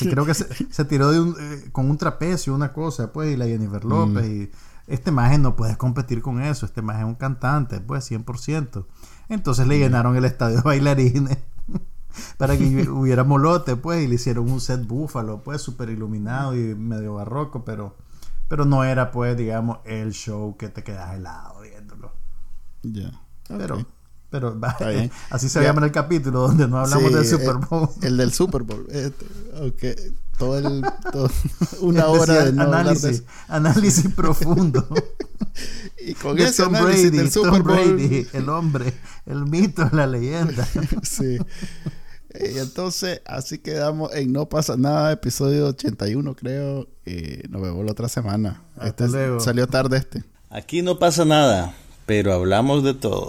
Creo que se, tiró de un, eh, con un trapecio, una cosa, pues, y la Jennifer López. Y este maje no puedes competir con eso. Este maje es un cantante, pues, 100%. Entonces le llenaron el estadio de bailarines (laughs) para que hubiera molote, pues, y le hicieron un set búfalo, pues, súper iluminado y medio barroco, pero, pero no era, pues, digamos, el show que te quedas helado viéndolo. Ya. Pero pero (laughs) así se llama en el capítulo donde no hablamos del Super Bowl. El, del Super Bowl. Este, Todo el, (laughs) una hora de análisis, análisis profundo. (laughs) y con ese Tom análisis Brady, del Super Bowl. el hombre, el mito, la leyenda. sí. Y entonces, así quedamos en No pasa nada, episodio 81, creo. Y nos vemos la otra semana. este salió tarde este. Aquí no pasa nada, pero hablamos de todo.